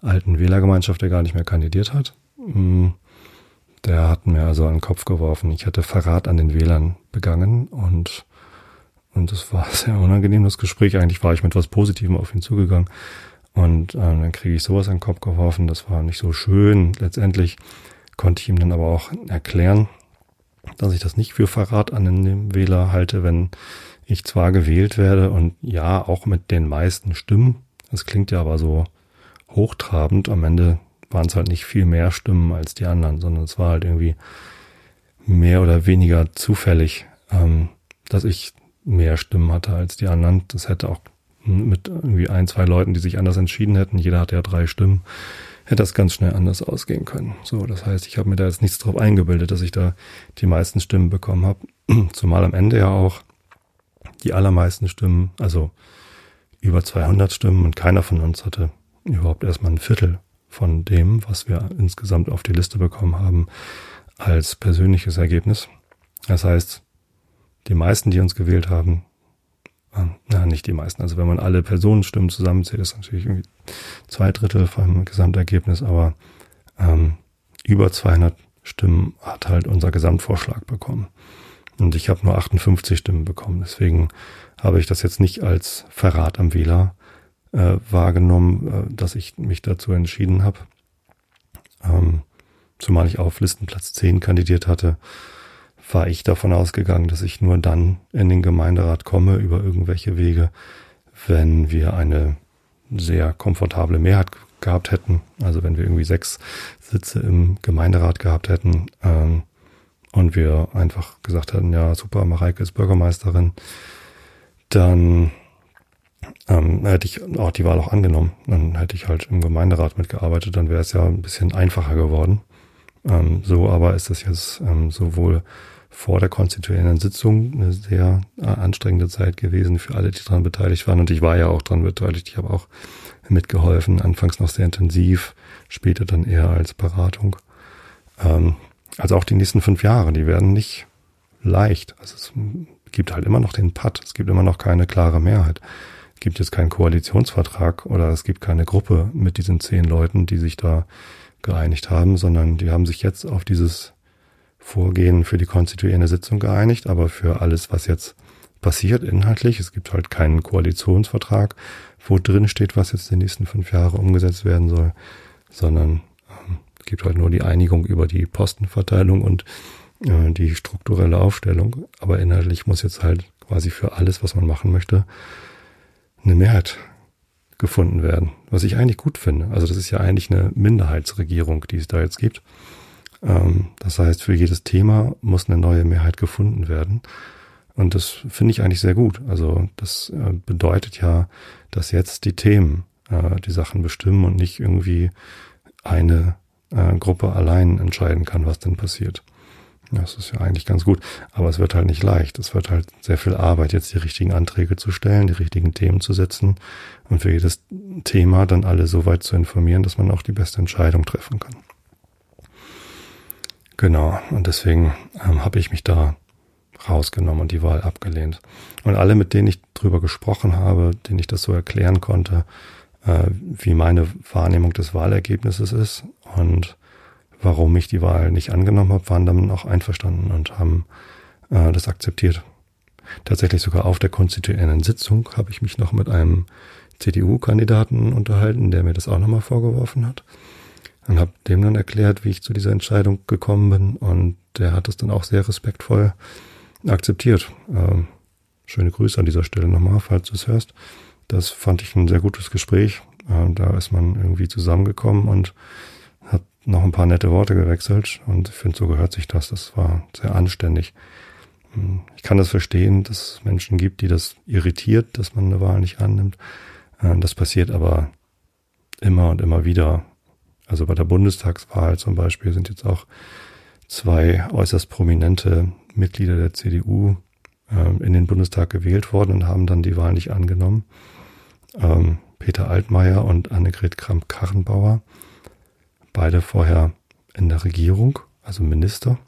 alten Wählergemeinschaft, der gar nicht mehr kandidiert hat. Mm, der hat mir also den Kopf geworfen, ich hätte Verrat an den Wählern begangen und und das war sehr unangenehm, das Gespräch. Eigentlich war ich mit was Positivem auf ihn zugegangen. Und äh, dann kriege ich sowas an den Kopf geworfen. Das war nicht so schön. Letztendlich konnte ich ihm dann aber auch erklären, dass ich das nicht für Verrat an den Wähler halte, wenn ich zwar gewählt werde und ja, auch mit den meisten Stimmen. Das klingt ja aber so hochtrabend. Am Ende waren es halt nicht viel mehr Stimmen als die anderen, sondern es war halt irgendwie mehr oder weniger zufällig, ähm, dass ich mehr Stimmen hatte als die anderen. Das hätte auch mit irgendwie ein, zwei Leuten, die sich anders entschieden hätten, jeder hatte ja drei Stimmen, hätte das ganz schnell anders ausgehen können. So, das heißt, ich habe mir da jetzt nichts drauf eingebildet, dass ich da die meisten Stimmen bekommen habe. Zumal am Ende ja auch die allermeisten Stimmen, also über 200 Stimmen und keiner von uns hatte überhaupt erstmal ein Viertel von dem, was wir insgesamt auf die Liste bekommen haben, als persönliches Ergebnis. Das heißt, die meisten, die uns gewählt haben, äh, na, nicht die meisten, also wenn man alle Personenstimmen zusammenzählt, ist natürlich irgendwie zwei Drittel vom Gesamtergebnis, aber ähm, über 200 Stimmen hat halt unser Gesamtvorschlag bekommen. Und ich habe nur 58 Stimmen bekommen. Deswegen habe ich das jetzt nicht als Verrat am Wähler äh, wahrgenommen, äh, dass ich mich dazu entschieden habe. Ähm, zumal ich auf Listenplatz 10 kandidiert hatte, war ich davon ausgegangen, dass ich nur dann in den Gemeinderat komme über irgendwelche Wege, wenn wir eine sehr komfortable Mehrheit gehabt hätten. Also wenn wir irgendwie sechs Sitze im Gemeinderat gehabt hätten ähm, und wir einfach gesagt hätten, ja super, Mareike ist Bürgermeisterin, dann ähm, hätte ich auch die Wahl auch angenommen. Dann hätte ich halt im Gemeinderat mitgearbeitet, dann wäre es ja ein bisschen einfacher geworden. Ähm, so aber ist es jetzt ähm, sowohl vor der konstituierenden Sitzung eine sehr äh, anstrengende Zeit gewesen für alle, die daran beteiligt waren. Und ich war ja auch daran beteiligt. Ich habe auch mitgeholfen, anfangs noch sehr intensiv, später dann eher als Beratung. Ähm, also auch die nächsten fünf Jahre, die werden nicht leicht. Also es gibt halt immer noch den Patt, es gibt immer noch keine klare Mehrheit. Gibt jetzt keinen Koalitionsvertrag oder es gibt keine Gruppe mit diesen zehn Leuten, die sich da geeinigt haben, sondern die haben sich jetzt auf dieses Vorgehen für die konstituierende Sitzung geeinigt, aber für alles, was jetzt passiert inhaltlich, es gibt halt keinen Koalitionsvertrag, wo drin steht, was jetzt die nächsten fünf Jahre umgesetzt werden soll, sondern ähm, es gibt halt nur die Einigung über die Postenverteilung und äh, die strukturelle Aufstellung. Aber inhaltlich muss jetzt halt quasi für alles, was man machen möchte, eine Mehrheit gefunden werden, was ich eigentlich gut finde. Also das ist ja eigentlich eine Minderheitsregierung, die es da jetzt gibt. Ähm, das heißt, für jedes Thema muss eine neue Mehrheit gefunden werden. Und das finde ich eigentlich sehr gut. Also das äh, bedeutet ja, dass jetzt die Themen äh, die Sachen bestimmen und nicht irgendwie eine äh, Gruppe allein entscheiden kann, was denn passiert. Das ist ja eigentlich ganz gut. Aber es wird halt nicht leicht. Es wird halt sehr viel Arbeit, jetzt die richtigen Anträge zu stellen, die richtigen Themen zu setzen und für jedes Thema dann alle so weit zu informieren, dass man auch die beste Entscheidung treffen kann. Genau, und deswegen ähm, habe ich mich da rausgenommen und die Wahl abgelehnt. Und alle, mit denen ich drüber gesprochen habe, denen ich das so erklären konnte, äh, wie meine Wahrnehmung des Wahlergebnisses ist und warum ich die Wahl nicht angenommen habe, waren dann auch einverstanden und haben äh, das akzeptiert. Tatsächlich sogar auf der konstituierenden Sitzung habe ich mich noch mit einem CDU-Kandidaten unterhalten, der mir das auch nochmal vorgeworfen hat und habe dem dann erklärt, wie ich zu dieser Entscheidung gekommen bin und der hat es dann auch sehr respektvoll akzeptiert. Ähm, schöne Grüße an dieser Stelle nochmal, falls du es hörst. Das fand ich ein sehr gutes Gespräch. Ähm, da ist man irgendwie zusammengekommen und noch ein paar nette Worte gewechselt und ich finde, so gehört sich das. Das war sehr anständig. hm, ich kann das verstehen, dass es Menschen gibt, die das irritiert, dass man eine Wahl nicht annimmt. Äh, das passiert aber immer und immer wieder. Also bei der Bundestagswahl zum Beispiel sind jetzt auch zwei äußerst prominente Mitglieder der CDU ähm, in den Bundestag gewählt worden und haben dann die Wahl nicht angenommen. Ähm, Peter Altmaier und Annegret Kramp-Karrenbauer, beide vorher in der Regierung, also Minister,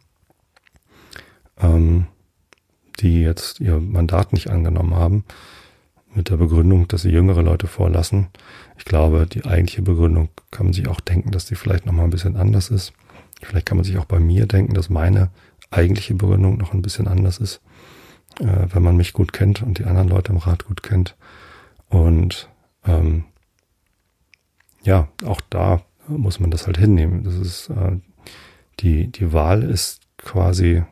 ähm, die jetzt ihr Mandat nicht angenommen haben, mit der Begründung, dass sie jüngere Leute vorlassen. Ich glaube, die eigentliche Begründung kann man sich auch denken, dass die vielleicht nochmal ein bisschen anders ist. Vielleicht kann man sich auch bei mir denken, dass meine eigentliche Begründung noch ein bisschen anders ist, äh, wenn man mich gut kennt und die anderen Leute im Rat gut kennt. Und ähm, ja, auch da muss man das halt hinnehmen. Das ist äh, die die Wahl ist quasi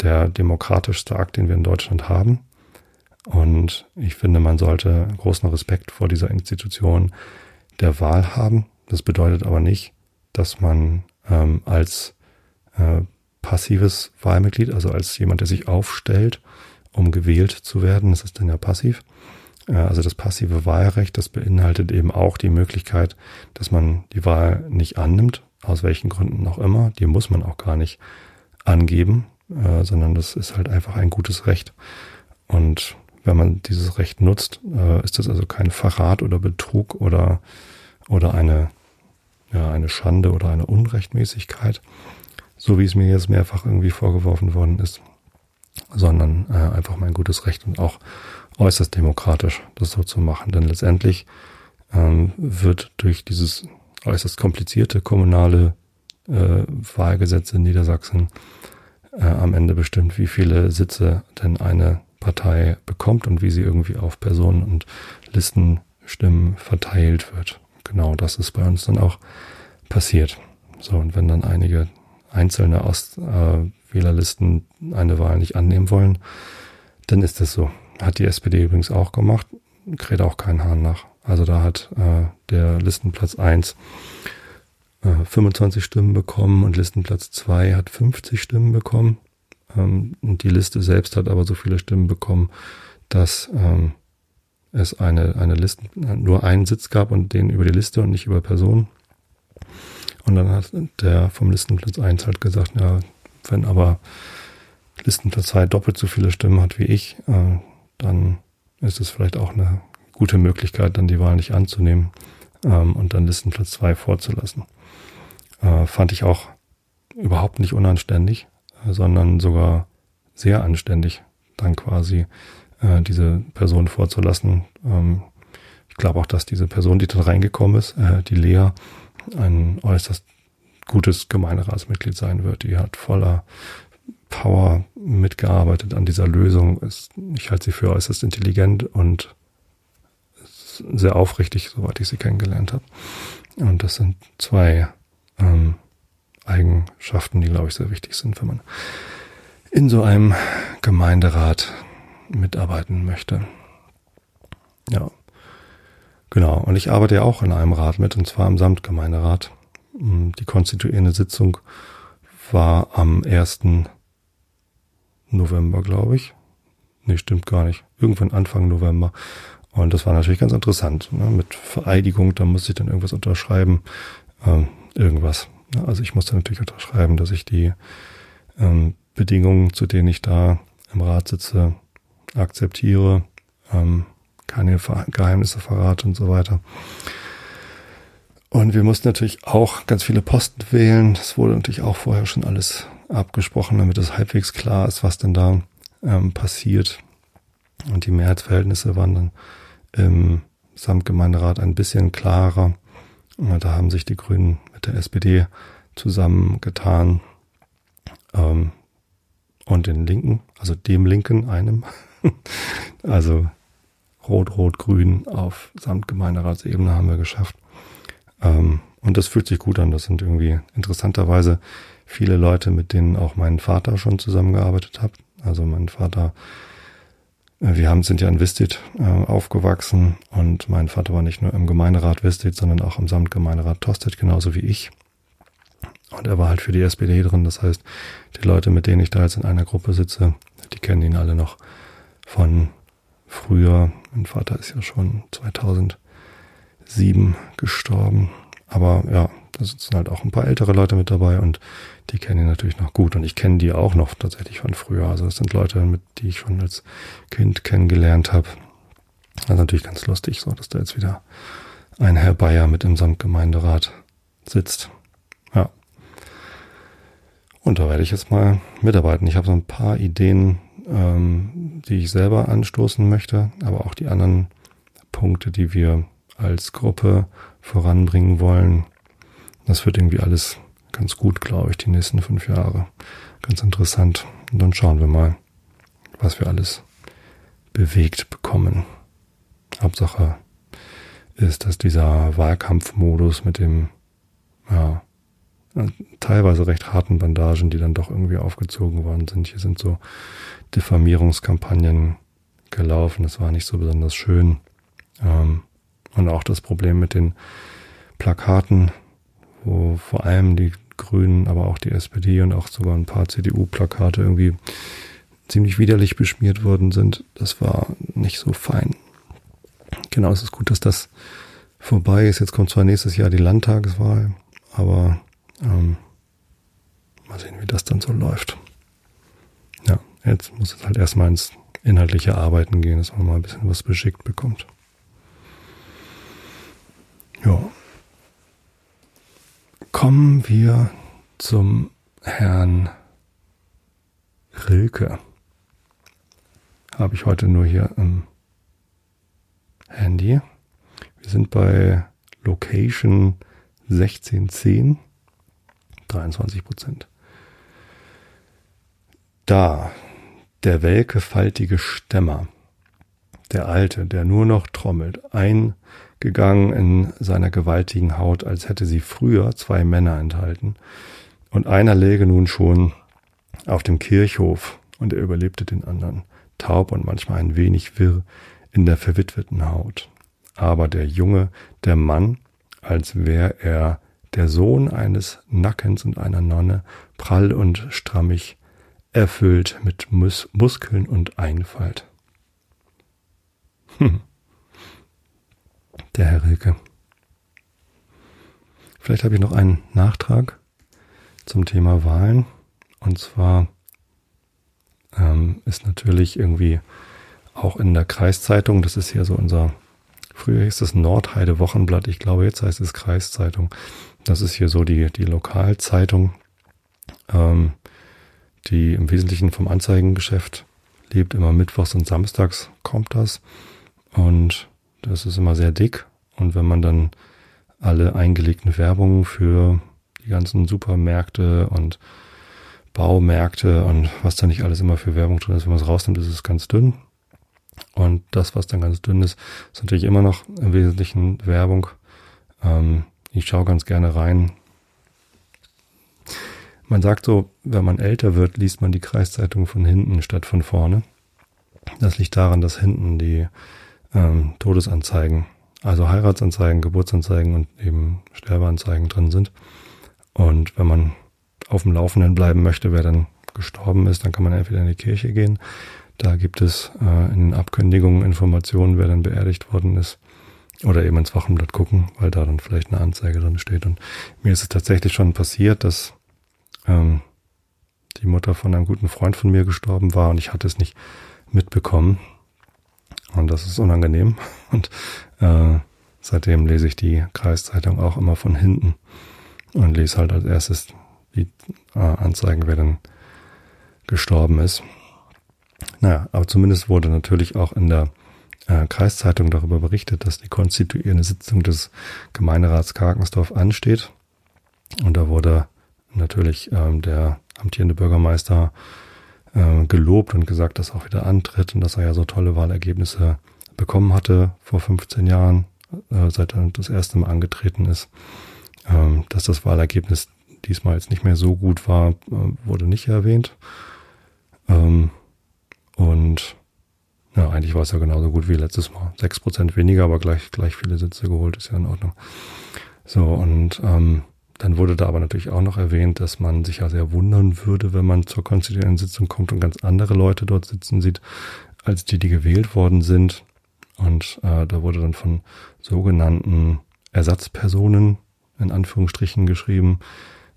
der demokratischste Akt, den wir in Deutschland haben. Und ich finde, man sollte großen Respekt vor dieser Institution der Wahl haben. Das bedeutet aber nicht, dass man ähm, als äh, passives Wahlmitglied, also als jemand, der sich aufstellt, um gewählt zu werden, das ist dann ja passiv. Also das passive Wahlrecht, das beinhaltet eben auch die Möglichkeit, dass man die Wahl nicht annimmt, aus welchen Gründen auch immer. Die muss man auch gar nicht angeben, äh, sondern das ist halt einfach ein gutes Recht. Und wenn man dieses Recht nutzt, äh, ist das also kein Verrat oder Betrug oder, oder eine, ja, eine Schande oder eine Unrechtmäßigkeit, so wie es mir jetzt mehrfach irgendwie vorgeworfen worden ist, sondern äh, einfach mein gutes Recht und auch äußerst demokratisch, das so zu machen. Denn letztendlich ähm, wird durch dieses äußerst komplizierte kommunale äh, Wahlgesetz in Niedersachsen äh, am Ende bestimmt, wie viele Sitze denn eine Partei bekommt und wie sie irgendwie auf Personen und Listenstimmen verteilt wird. Genau das ist bei uns dann auch passiert. So, und wenn dann einige einzelne Ostwählerlisten äh, eine Wahl nicht annehmen wollen, dann ist das so. Hat die SPD übrigens auch gemacht, kräht auch keinen Hahn nach. Also da hat äh, der Listenplatz 1 äh, 25 Stimmen bekommen und Listenplatz 2 hat 50 Stimmen bekommen. Ähm, und die Liste selbst hat aber so viele Stimmen bekommen, dass ähm, es eine, eine Liste, nur einen Sitz gab und den über die Liste und nicht über Personen. Und dann hat der vom Listenplatz 1 halt gesagt, ja, wenn aber Listenplatz 2 doppelt so viele Stimmen hat wie ich, äh, dann ist es vielleicht auch eine gute Möglichkeit, dann die Wahl nicht anzunehmen ähm, und dann Listenplatz 2 vorzulassen. Äh, fand ich auch überhaupt nicht unanständig sondern sogar sehr anständig, dann quasi äh, diese Person vorzulassen. Ähm, ich glaube auch, dass diese Person, die dann reingekommen ist, äh, die Lea, ein äußerst gutes Gemeinderatsmitglied sein wird. Die hat voller Power mitgearbeitet an dieser Lösung. Ich halte sie für äußerst intelligent und sehr aufrichtig, soweit ich sie kennengelernt habe. Und das sind zwei ähm, Eigenschaften, die, glaube ich, sehr wichtig sind, wenn man in so einem Gemeinderat mitarbeiten möchte. Ja, genau. Und ich arbeite ja auch in einem Rat mit, und zwar im Samtgemeinderat. Die konstituierende Sitzung war am 1. November, glaube ich. Nee, stimmt gar nicht. Irgendwann Anfang November. Und das war natürlich ganz interessant. Ne? Mit Vereidigung, da musste ich dann irgendwas unterschreiben. Ähm, irgendwas. Also ich musste natürlich unterschreiben, dass ich die ähm, Bedingungen, zu denen ich da im Rat sitze, akzeptiere, ähm, keine Geheimnisse verrate und so weiter. Und wir mussten natürlich auch ganz viele Posten wählen. Das wurde natürlich auch vorher schon alles abgesprochen, damit es halbwegs klar ist, was denn da ähm, passiert. Und die Mehrheitsverhältnisse waren dann im Samtgemeinderat ein bisschen klarer. Da haben sich die Grünen mit der SPD zusammengetan ähm, und den Linken, also dem Linken, einem, also Rot-Rot-Grün auf Samtgemeinderatsebene haben wir geschafft. Ähm, und das fühlt sich gut an. Das sind irgendwie interessanterweise viele Leute, mit denen auch mein Vater schon zusammengearbeitet hat. Also mein Vater wir haben, sind ja in Vistit äh, aufgewachsen und mein Vater war nicht nur im Gemeinderat Vistit, sondern auch im Samtgemeinderat Tosted, genauso wie ich. Und er war halt für die SPD drin. Das heißt, die Leute, mit denen ich da jetzt in einer Gruppe sitze, Die kennen ihn alle noch von früher. Mein Vater ist ja schon 2007 gestorben. Aber ja, da sitzen halt auch ein paar ältere Leute mit dabei und die kennen ihn natürlich noch gut. Und ich kenne die auch noch tatsächlich von früher. Also das sind Leute, mit die ich schon als Kind kennengelernt habe. Ist natürlich ganz lustig, so dass da jetzt wieder ein Herr Bayer mit im Samtgemeinderat sitzt. Ja. Und da werde ich jetzt mal mitarbeiten. Ich habe so ein paar Ideen, ähm, die ich selber anstoßen möchte, aber auch die anderen Punkte, die wir als Gruppe voranbringen wollen. Das wird irgendwie alles ganz gut, glaube ich, die nächsten fünf Jahre. Ganz interessant. Und dann schauen wir mal, was wir alles bewegt bekommen. Hauptsache ist, dass dieser Wahlkampfmodus mit dem, ja, teilweise recht harten Bandagen, die dann doch irgendwie aufgezogen worden sind. Hier sind so Diffamierungskampagnen gelaufen. Das war nicht so besonders schön. Ähm, und auch das Problem mit den Plakaten, wo vor allem die Grünen, aber auch die SPD und auch sogar ein paar CDU-Plakate irgendwie ziemlich widerlich beschmiert worden sind. Das war nicht so fein. Genau, es ist gut, dass das vorbei ist. Jetzt kommt zwar nächstes Jahr die Landtagswahl, aber ähm, mal sehen, wie das dann so läuft. Ja, jetzt muss es halt erstmal ins inhaltliche Arbeiten gehen, dass man mal ein bisschen was beschickt bekommt. Ja. Kommen wir zum Herrn Rilke. Habe ich heute nur hier im Handy. Wir sind bei Location 1610. 23 Prozent. Da, der welke, faltige Stämmer, der Alte, der nur noch trommelt, eingegangen in seiner gewaltigen Haut, als hätte sie früher zwei Männer enthalten, und einer läge nun schon auf dem Kirchhof, und er überlebte den anderen, taub und manchmal ein wenig wirr in der verwitweten Haut. Aber der Junge, der Mann, als wär er der Sohn eines Nackens und einer Nonne, prall und strammig, erfüllt mit Mus Muskeln und Einfalt. Hm. Der Herr Rilke. Vielleicht habe ich noch einen Nachtrag zum Thema Wahlen. Und zwar ähm, ist natürlich irgendwie auch in der Kreiszeitung, das ist hier so unser, früher hieß es Nordheide Wochenblatt, ich glaube jetzt heißt es Kreiszeitung, das ist hier so die, die Lokalzeitung, ähm, die im Wesentlichen vom Anzeigengeschäft lebt. Immer mittwochs und samstags kommt das. Und das ist immer sehr dick. Und wenn man dann alle eingelegten Werbungen für die ganzen Supermärkte und Baumärkte und was da nicht alles immer für Werbung drin ist, wenn man es rausnimmt, ist es ganz dünn. Und das, was dann ganz dünn ist, ist natürlich immer noch im Wesentlichen Werbung. Ähm, ich schaue ganz gerne rein. Man sagt so, wenn man älter wird, liest man die Kreiszeitung von hinten statt von vorne. Das liegt daran, dass hinten die ähm, Todesanzeigen, also Heiratsanzeigen, Geburtsanzeigen und eben Sterbeanzeigen drin sind. Und wenn man auf dem Laufenden bleiben möchte, wer dann gestorben ist, dann kann man entweder in die Kirche gehen. Da gibt es äh, in Abkündigungen Informationen, wer dann beerdigt worden ist. Oder eben ins Wochenblatt gucken, weil da dann vielleicht eine Anzeige drin steht. Und mir ist es tatsächlich schon passiert, dass ähm, die Mutter von einem guten Freund von mir gestorben war und ich hatte es nicht mitbekommen. Und das ist unangenehm. Und äh, seitdem lese ich die Kreiszeitung auch immer von hinten und lese halt als erstes die äh, Anzeigen, wer dann gestorben ist. Naja, aber zumindest wurde natürlich auch in der äh, Kreiszeitung darüber berichtet, dass die konstituierende Sitzung des Gemeinderats Karkensdorf ansteht. Und da wurde natürlich ähm, der amtierende Bürgermeister äh, gelobt und gesagt, dass er auch wieder antritt und dass er ja so tolle Wahlergebnisse bekommen hatte vor 15 Jahren, äh, seit er das erste Mal angetreten ist. Ähm, dass das Wahlergebnis diesmal jetzt nicht mehr so gut war, äh, wurde nicht erwähnt. Ähm, und ja, eigentlich war es ja genauso gut wie letztes Mal. Sechs Prozent weniger, aber gleich, gleich viele Sitze geholt, ist ja in Ordnung. So, und ähm, dann wurde da aber natürlich auch noch erwähnt, dass man sich ja sehr wundern würde, wenn man zur konstituierenden Sitzung kommt und ganz andere Leute dort sitzen sieht, als die, die gewählt worden sind. Und äh, da wurde dann von sogenannten Ersatzpersonen in Anführungsstrichen geschrieben.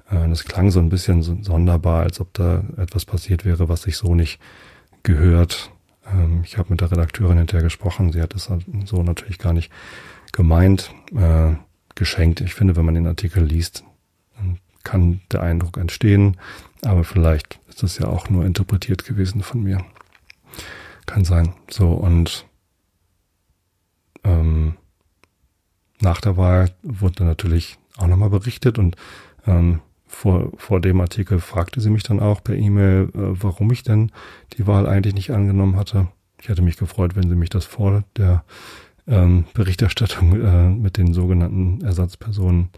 Äh, das klang so ein bisschen sonderbar, als ob da etwas passiert wäre, was sich so nicht gehört. Ähm, ich habe mit der Redakteurin hinterher gesprochen. Sie hat es so natürlich gar nicht gemeint, äh, geschenkt. Ich finde, wenn man den Artikel liest, kann der Eindruck entstehen. Aber vielleicht ist es ja auch nur interpretiert gewesen von mir. Kann sein. So, und ähm, nach der Wahl wurde natürlich auch nochmal berichtet und ähm, vor, vor dem Artikel fragte sie mich dann auch per E-Mail, äh, warum ich denn die Wahl eigentlich nicht angenommen hatte. Ich hätte mich gefreut, wenn sie mich das vor der ähm, Berichterstattung äh, mit den sogenannten Ersatzpersonen,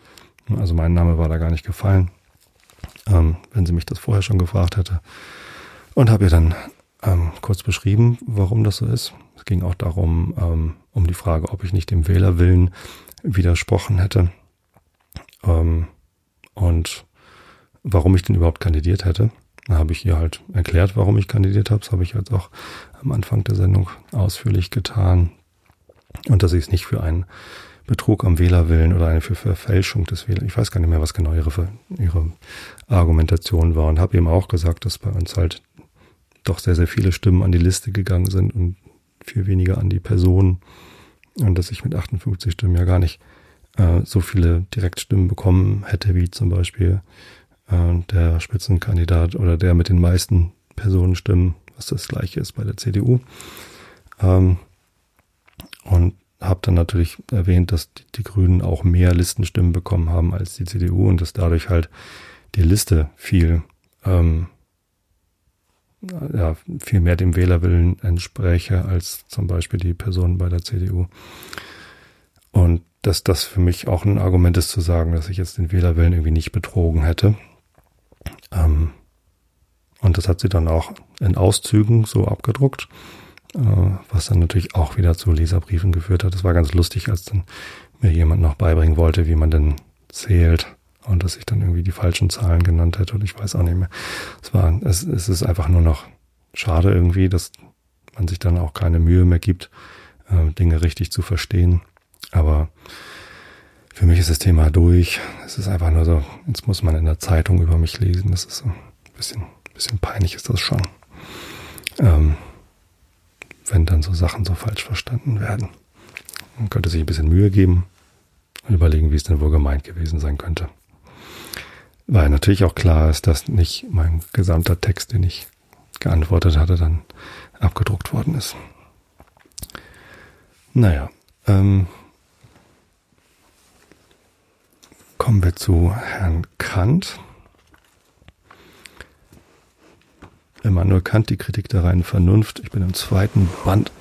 also mein Name war da gar nicht gefallen, ähm, wenn sie mich das vorher schon gefragt hätte. Und habe ihr dann ähm, kurz beschrieben, warum das so ist. Es ging auch darum, ähm, um die Frage, ob ich nicht dem Wählerwillen widersprochen hätte. Ähm, und warum ich denn überhaupt kandidiert hätte. Da habe ich ihr halt erklärt, warum ich kandidiert habe. Das habe ich jetzt auch am Anfang der Sendung ausführlich getan. Und dass ich es nicht für einen Betrug am Wählerwillen oder eine für Verfälschung des Wählers, ich weiß gar nicht mehr, was genau ihre, ihre Argumentation war. Und habe eben auch gesagt, dass bei uns halt doch sehr, sehr viele Stimmen an die Liste gegangen sind und viel weniger an die Person. Und dass ich mit 58 Stimmen ja gar nicht äh, so viele Direktstimmen bekommen hätte, wie zum Beispiel äh, der Spitzenkandidat oder der mit den meisten Personenstimmen, was das gleiche ist bei der CDU. Ähm, und habe dann natürlich erwähnt, dass die, die, Grünen auch mehr Listenstimmen bekommen haben als die CDU und dass dadurch halt die Liste viel, ähm, ja, viel mehr dem Wählerwillen entspräche als zum Beispiel die Personen bei der CDU. Und dass das für mich auch ein Argument ist zu sagen, dass ich jetzt den Wählerwillen irgendwie nicht betrogen hätte. Ähm, und das hat sie dann auch in Auszügen so abgedruckt, was dann natürlich auch wieder zu Leserbriefen geführt hat. Das war ganz lustig, als dann mir jemand noch beibringen wollte, wie man denn zählt und dass ich dann irgendwie die falschen Zahlen genannt hätte und ich weiß auch nicht mehr. Es war, es, es ist einfach nur noch schade irgendwie, dass man sich dann auch keine Mühe mehr gibt, äh, Dinge richtig zu verstehen. Aber für mich ist das Thema durch. Es ist einfach nur so, jetzt muss man in der Zeitung über mich lesen. Das ist so ein bisschen, bisschen peinlich ist das schon. Ähm, wenn dann so Sachen so falsch verstanden werden. Man könnte sich ein bisschen Mühe geben und überlegen, wie es denn wohl gemeint gewesen sein könnte. Weil natürlich auch klar ist, dass nicht mein gesamter Text, den ich geantwortet hatte, dann abgedruckt worden ist. Naja, ähm, Kommen wir zu Herrn Kant. Immanuel Kant, die Kritik der reinen Vernunft. Ich bin im zweiten Band.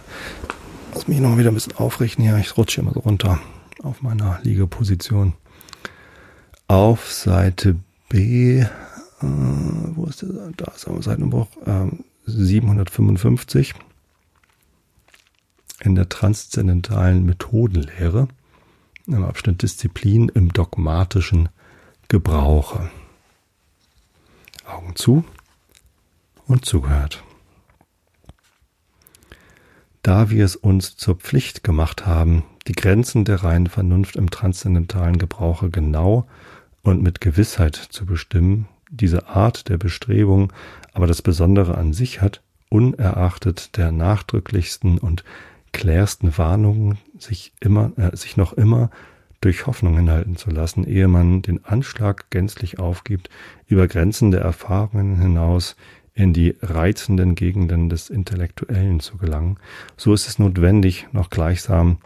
Lass mich noch wieder ein bisschen aufrichten hier. Ich rutsche immer so runter auf meiner Liegeposition. Auf Seite B, äh, wo ist der? Da ist aber Seitenbruch, äh, 755 in der transzendentalen Methodenlehre im Abschnitt Disziplin im dogmatischen Gebrauche. Augen zu und zugehört. Da wir es uns zur Pflicht gemacht haben, die Grenzen der reinen Vernunft im transzendentalen Gebrauche genau und mit Gewissheit zu bestimmen, diese Art der Bestrebung aber das Besondere an sich hat, unerachtet der nachdrücklichsten und klärsten Warnungen sich immer, äh, sich noch immer durch Hoffnung hinhalten zu lassen, ehe man den Anschlag gänzlich aufgibt, über Grenzen der Erfahrungen hinaus in die reizenden Gegenden des Intellektuellen zu gelangen, so ist es notwendig, noch gleichsam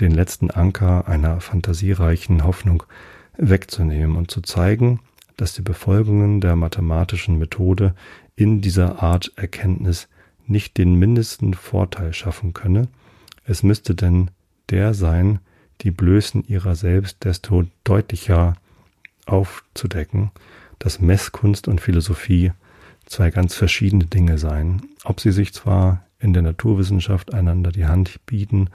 den letzten Anker einer fantasiereichen Hoffnung wegzunehmen und zu zeigen, dass die Befolgungen der mathematischen Methode in dieser Art Erkenntnis nicht den mindesten Vorteil schaffen könne, es müsste denn der sein, die Blößen ihrer selbst desto deutlicher aufzudecken, dass Messkunst und Philosophie zwei ganz verschiedene Dinge seien, ob sie sich zwar in der Naturwissenschaft einander die Hand bieten,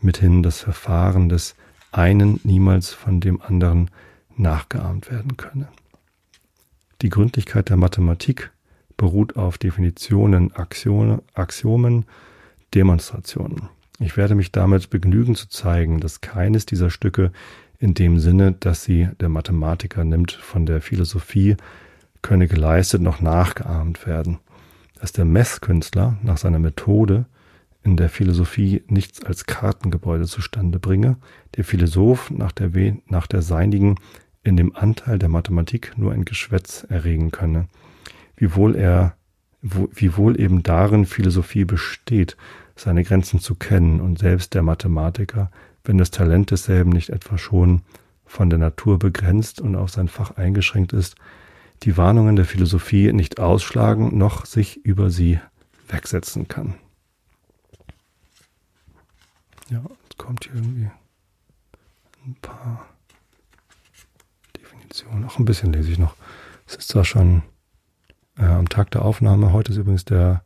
mithin das Verfahren des einen niemals von dem anderen nachgeahmt werden könne. Die Gründlichkeit der Mathematik beruht auf Definitionen, Axiomen, Demonstrationen. Ich werde mich damit begnügen zu zeigen, dass keines dieser Stücke in dem Sinne, dass sie der Mathematiker nimmt von der Philosophie, könne geleistet noch nachgeahmt werden. Dass der Messkünstler nach seiner Methode in der Philosophie nichts als Kartengebäude zustande bringe, der Philosoph nach der, nach der seinigen in dem Anteil der Mathematik nur ein Geschwätz erregen könne, wiewohl er, wiewohl eben darin Philosophie besteht, seine Grenzen zu kennen und selbst der Mathematiker, wenn das Talent desselben nicht etwa schon von der Natur begrenzt und auf sein Fach eingeschränkt ist, die Warnungen der Philosophie nicht ausschlagen, noch sich über sie wegsetzen kann. Ja, jetzt kommt hier irgendwie ein paar Definitionen. Auch ein bisschen lese ich noch. Es ist zwar schon äh, am Tag der Aufnahme, heute ist übrigens der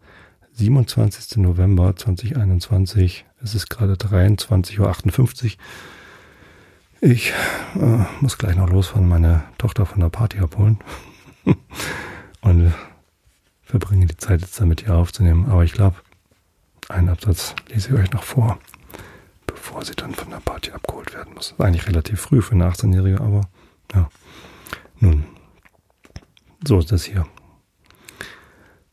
27. November 2021. Es ist gerade 23.58 Uhr. Ich äh, muss gleich noch losfahren, meine Tochter von der Party abholen. Und verbringe die Zeit jetzt damit hier aufzunehmen. Aber ich glaube, einen Absatz lese ich euch noch vor, bevor sie dann von der Party abgeholt werden muss. Eigentlich relativ früh für eine 18-Jährige, aber ja. Nun, so ist das hier.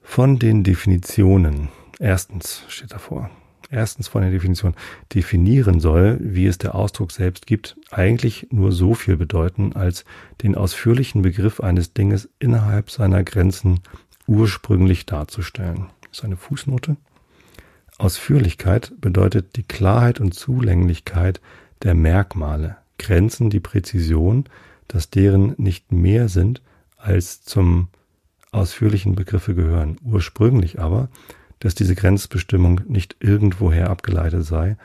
Von den Definitionen. Erstens steht davor. Erstens von der Definition. Definieren soll, wie es der Ausdruck selbst gibt, eigentlich nur so viel bedeuten, als den ausführlichen Begriff eines Dinges innerhalb seiner Grenzen ursprünglich darzustellen. Das ist eine Fußnote. Ausführlichkeit bedeutet die Klarheit und Zulänglichkeit der Merkmale, Grenzen die Präzision, dass deren nicht mehr sind als zum ausführlichen Begriffe gehören. Ursprünglich aber, dass diese Grenzbestimmung nicht irgendwoher abgeleitet sei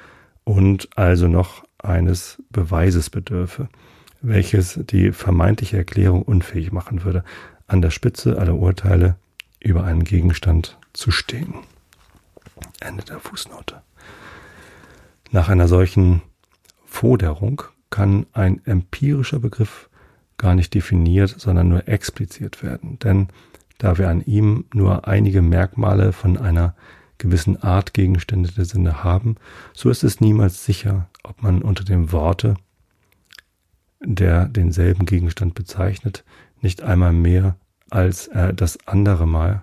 und also noch eines Beweises bedürfe, welches die vermeintliche Erklärung unfähig machen würde, an der Spitze aller Urteile über einen Gegenstand zu stehen. Ende der Fußnote. Nach einer solchen Forderung kann ein empirischer Begriff gar nicht definiert, sondern nur expliziert werden. Denn da wir an ihm nur einige Merkmale von einer gewissen Art Gegenstände der Sinne haben, so ist es niemals sicher, ob man unter dem Worte, der denselben Gegenstand bezeichnet, nicht einmal mehr als er das andere Mal,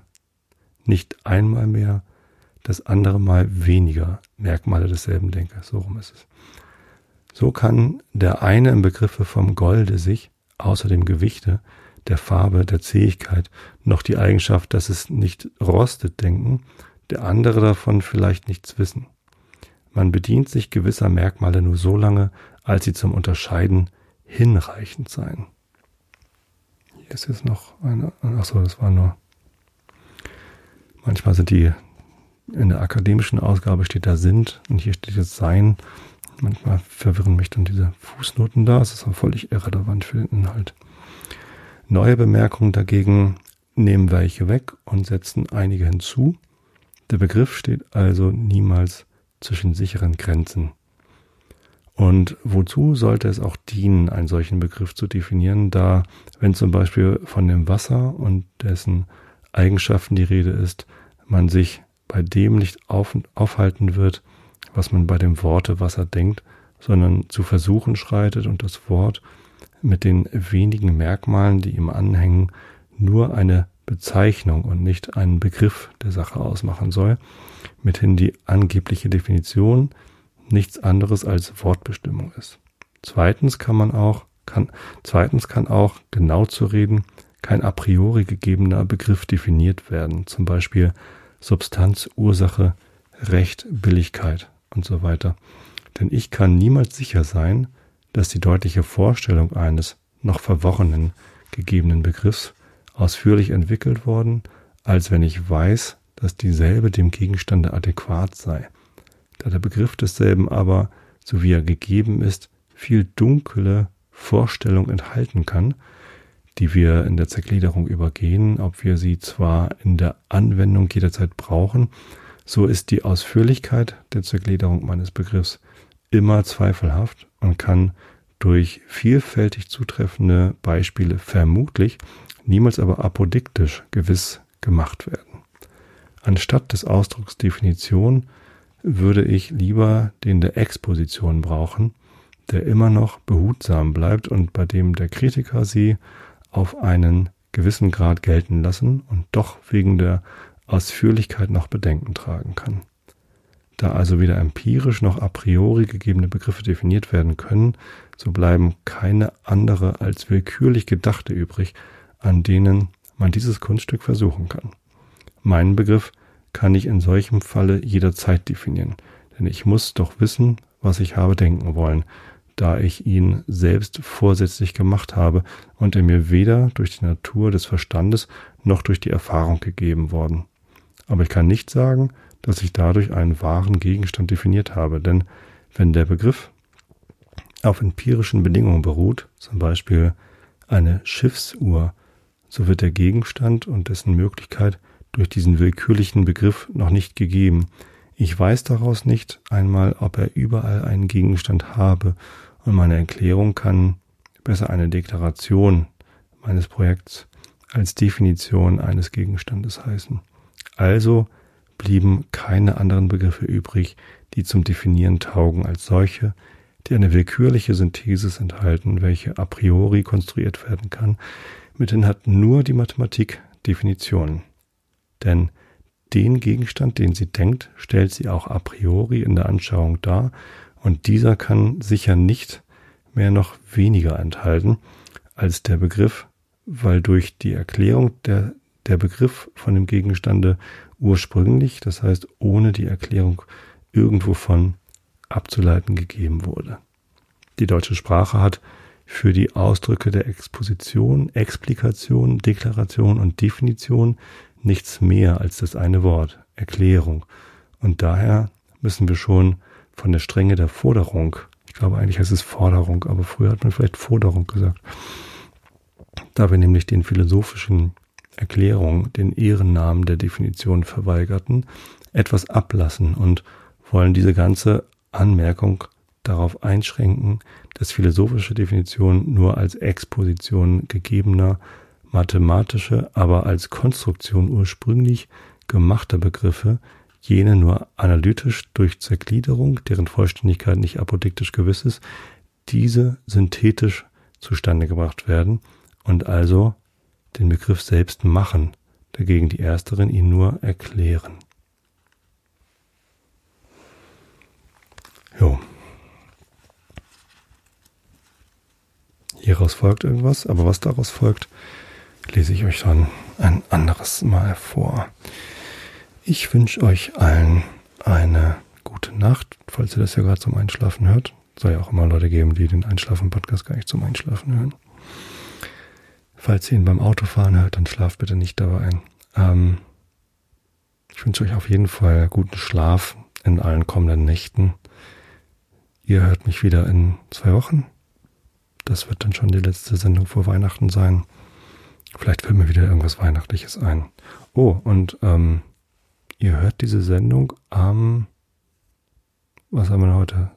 nicht einmal mehr das andere Mal weniger Merkmale desselben denke. So rum ist es. So kann der eine im Begriffe vom Golde sich, außer dem Gewichte, der Farbe, der Zähigkeit, noch die Eigenschaft, dass es nicht rostet, denken, der andere davon vielleicht nichts wissen. Man bedient sich gewisser Merkmale nur so lange, als sie zum Unterscheiden hinreichend seien. Hier ist jetzt noch eine, ach so, das war nur, manchmal sind die, in der akademischen Ausgabe steht da sind und hier steht jetzt sein. Manchmal verwirren mich dann diese Fußnoten da, es ist aber völlig irrelevant für den Inhalt. Neue Bemerkungen dagegen nehmen welche weg und setzen einige hinzu. Der Begriff steht also niemals zwischen sicheren Grenzen. Und wozu sollte es auch dienen, einen solchen Begriff zu definieren, da, wenn zum Beispiel von dem Wasser und dessen Eigenschaften die Rede ist, man sich bei dem nicht auf, aufhalten wird, was man bei dem Worte Wasser denkt, sondern zu versuchen schreitet und das Wort mit den wenigen Merkmalen, die ihm anhängen, nur eine Bezeichnung und nicht einen Begriff der Sache ausmachen soll, mithin die angebliche Definition nichts anderes als Wortbestimmung ist. Zweitens kann man auch, kann, zweitens kann auch, genau zu reden, kein a priori gegebener Begriff definiert werden, zum Beispiel Substanz, Ursache, Recht, Billigkeit und so weiter. Denn ich kann niemals sicher sein, dass die deutliche Vorstellung eines noch verworrenen gegebenen Begriffs ausführlich entwickelt worden, als wenn ich weiß, dass dieselbe dem Gegenstande adäquat sei. Da der Begriff desselben aber, so wie er gegeben ist, viel dunkle Vorstellung enthalten kann, die wir in der Zergliederung übergehen, ob wir sie zwar in der Anwendung jederzeit brauchen, so ist die Ausführlichkeit der Zergliederung meines Begriffs immer zweifelhaft und kann durch vielfältig zutreffende Beispiele vermutlich, niemals aber apodiktisch gewiss gemacht werden. Anstatt des Ausdrucks Definition würde ich lieber den der Exposition brauchen, der immer noch behutsam bleibt und bei dem der Kritiker sie auf einen gewissen Grad gelten lassen und doch wegen der Ausführlichkeit noch Bedenken tragen kann. Da also weder empirisch noch a priori gegebene Begriffe definiert werden können, so bleiben keine andere als willkürlich gedachte übrig, an denen man dieses Kunststück versuchen kann. Meinen Begriff kann ich in solchem Falle jederzeit definieren, denn ich muss doch wissen, was ich habe denken wollen, da ich ihn selbst vorsätzlich gemacht habe und er mir weder durch die Natur des Verstandes noch durch die Erfahrung gegeben worden. Aber ich kann nicht sagen, dass ich dadurch einen wahren Gegenstand definiert habe, denn wenn der Begriff auf empirischen Bedingungen beruht, zum Beispiel eine Schiffsuhr, so wird der Gegenstand und dessen Möglichkeit durch diesen willkürlichen Begriff noch nicht gegeben. Ich weiß daraus nicht einmal, ob er überall einen Gegenstand habe, und meine Erklärung kann besser eine Deklaration meines Projekts als Definition eines Gegenstandes heißen. Also blieben keine anderen Begriffe übrig, die zum Definieren taugen als solche, die eine willkürliche Synthesis enthalten, welche a priori konstruiert werden kann. Mithin hat nur die Mathematik Definitionen. Denn den Gegenstand, den sie denkt, stellt sie auch a priori in der Anschauung dar, und dieser kann sicher nicht mehr noch weniger enthalten als der Begriff, weil durch die Erklärung der, der Begriff von dem Gegenstande ursprünglich, das heißt ohne die Erklärung irgendwo von abzuleiten gegeben wurde. Die deutsche Sprache hat für die Ausdrücke der Exposition, Explikation, Deklaration und Definition nichts mehr als das eine Wort, Erklärung. Und daher müssen wir schon von der Strenge der Forderung, ich glaube eigentlich heißt es Forderung, aber früher hat man vielleicht Forderung gesagt, da wir nämlich den philosophischen Erklärung den Ehrennamen der Definition verweigerten, etwas ablassen und wollen diese ganze Anmerkung darauf einschränken, dass philosophische Definitionen nur als Exposition gegebener mathematische, aber als Konstruktion ursprünglich gemachter Begriffe jene nur analytisch durch Zergliederung, deren Vollständigkeit nicht apodiktisch gewiss ist, diese synthetisch zustande gebracht werden und also den Begriff selbst machen, dagegen die ersteren ihn nur erklären. Jo. Hieraus folgt irgendwas, aber was daraus folgt, lese ich euch dann ein anderes Mal vor. Ich wünsche euch allen eine gute Nacht, falls ihr das ja gerade zum Einschlafen hört. Soll ja auch immer Leute geben, die den Einschlafen-Podcast gar nicht zum Einschlafen hören. Falls ihr ihn beim Autofahren hört, dann schlaft bitte nicht dabei ein. Ähm, ich wünsche euch auf jeden Fall guten Schlaf in allen kommenden Nächten. Ihr hört mich wieder in zwei Wochen. Das wird dann schon die letzte Sendung vor Weihnachten sein. Vielleicht fällt mir wieder irgendwas Weihnachtliches ein. Oh, und ähm, ihr hört diese Sendung am, was haben wir heute?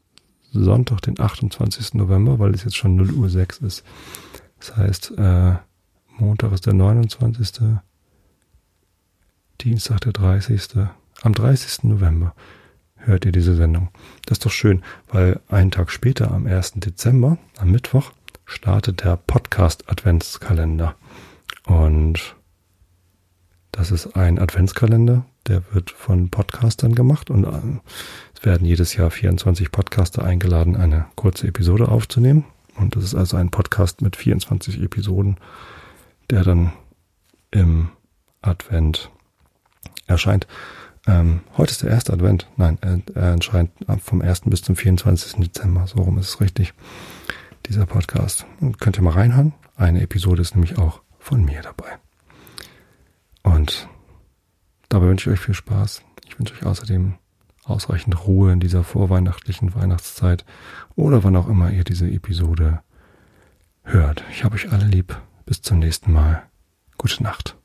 Sonntag, den 28. November, weil es jetzt schon 0 Uhr 6 ist. Das heißt, äh, Montag ist der 29. Dienstag der 30. Am 30. November hört ihr diese Sendung. Das ist doch schön, weil einen Tag später, am 1. Dezember, am Mittwoch, startet der Podcast Adventskalender. Und das ist ein Adventskalender, der wird von Podcastern gemacht und äh, es werden jedes Jahr 24 Podcaster eingeladen, eine kurze Episode aufzunehmen. Und das ist also ein Podcast mit 24 Episoden, der dann im Advent erscheint. Ähm, heute ist der erste Advent. Nein, er, er erscheint vom 1. bis zum 24. Dezember. So rum ist es richtig. Dieser Podcast. Und könnt ihr mal reinhören. Eine Episode ist nämlich auch von mir dabei. Und dabei wünsche ich euch viel Spaß. Ich wünsche euch außerdem ausreichend Ruhe in dieser vorweihnachtlichen Weihnachtszeit oder wann auch immer ihr diese Episode hört. Ich habe euch alle lieb. Bis zum nächsten Mal. Gute Nacht.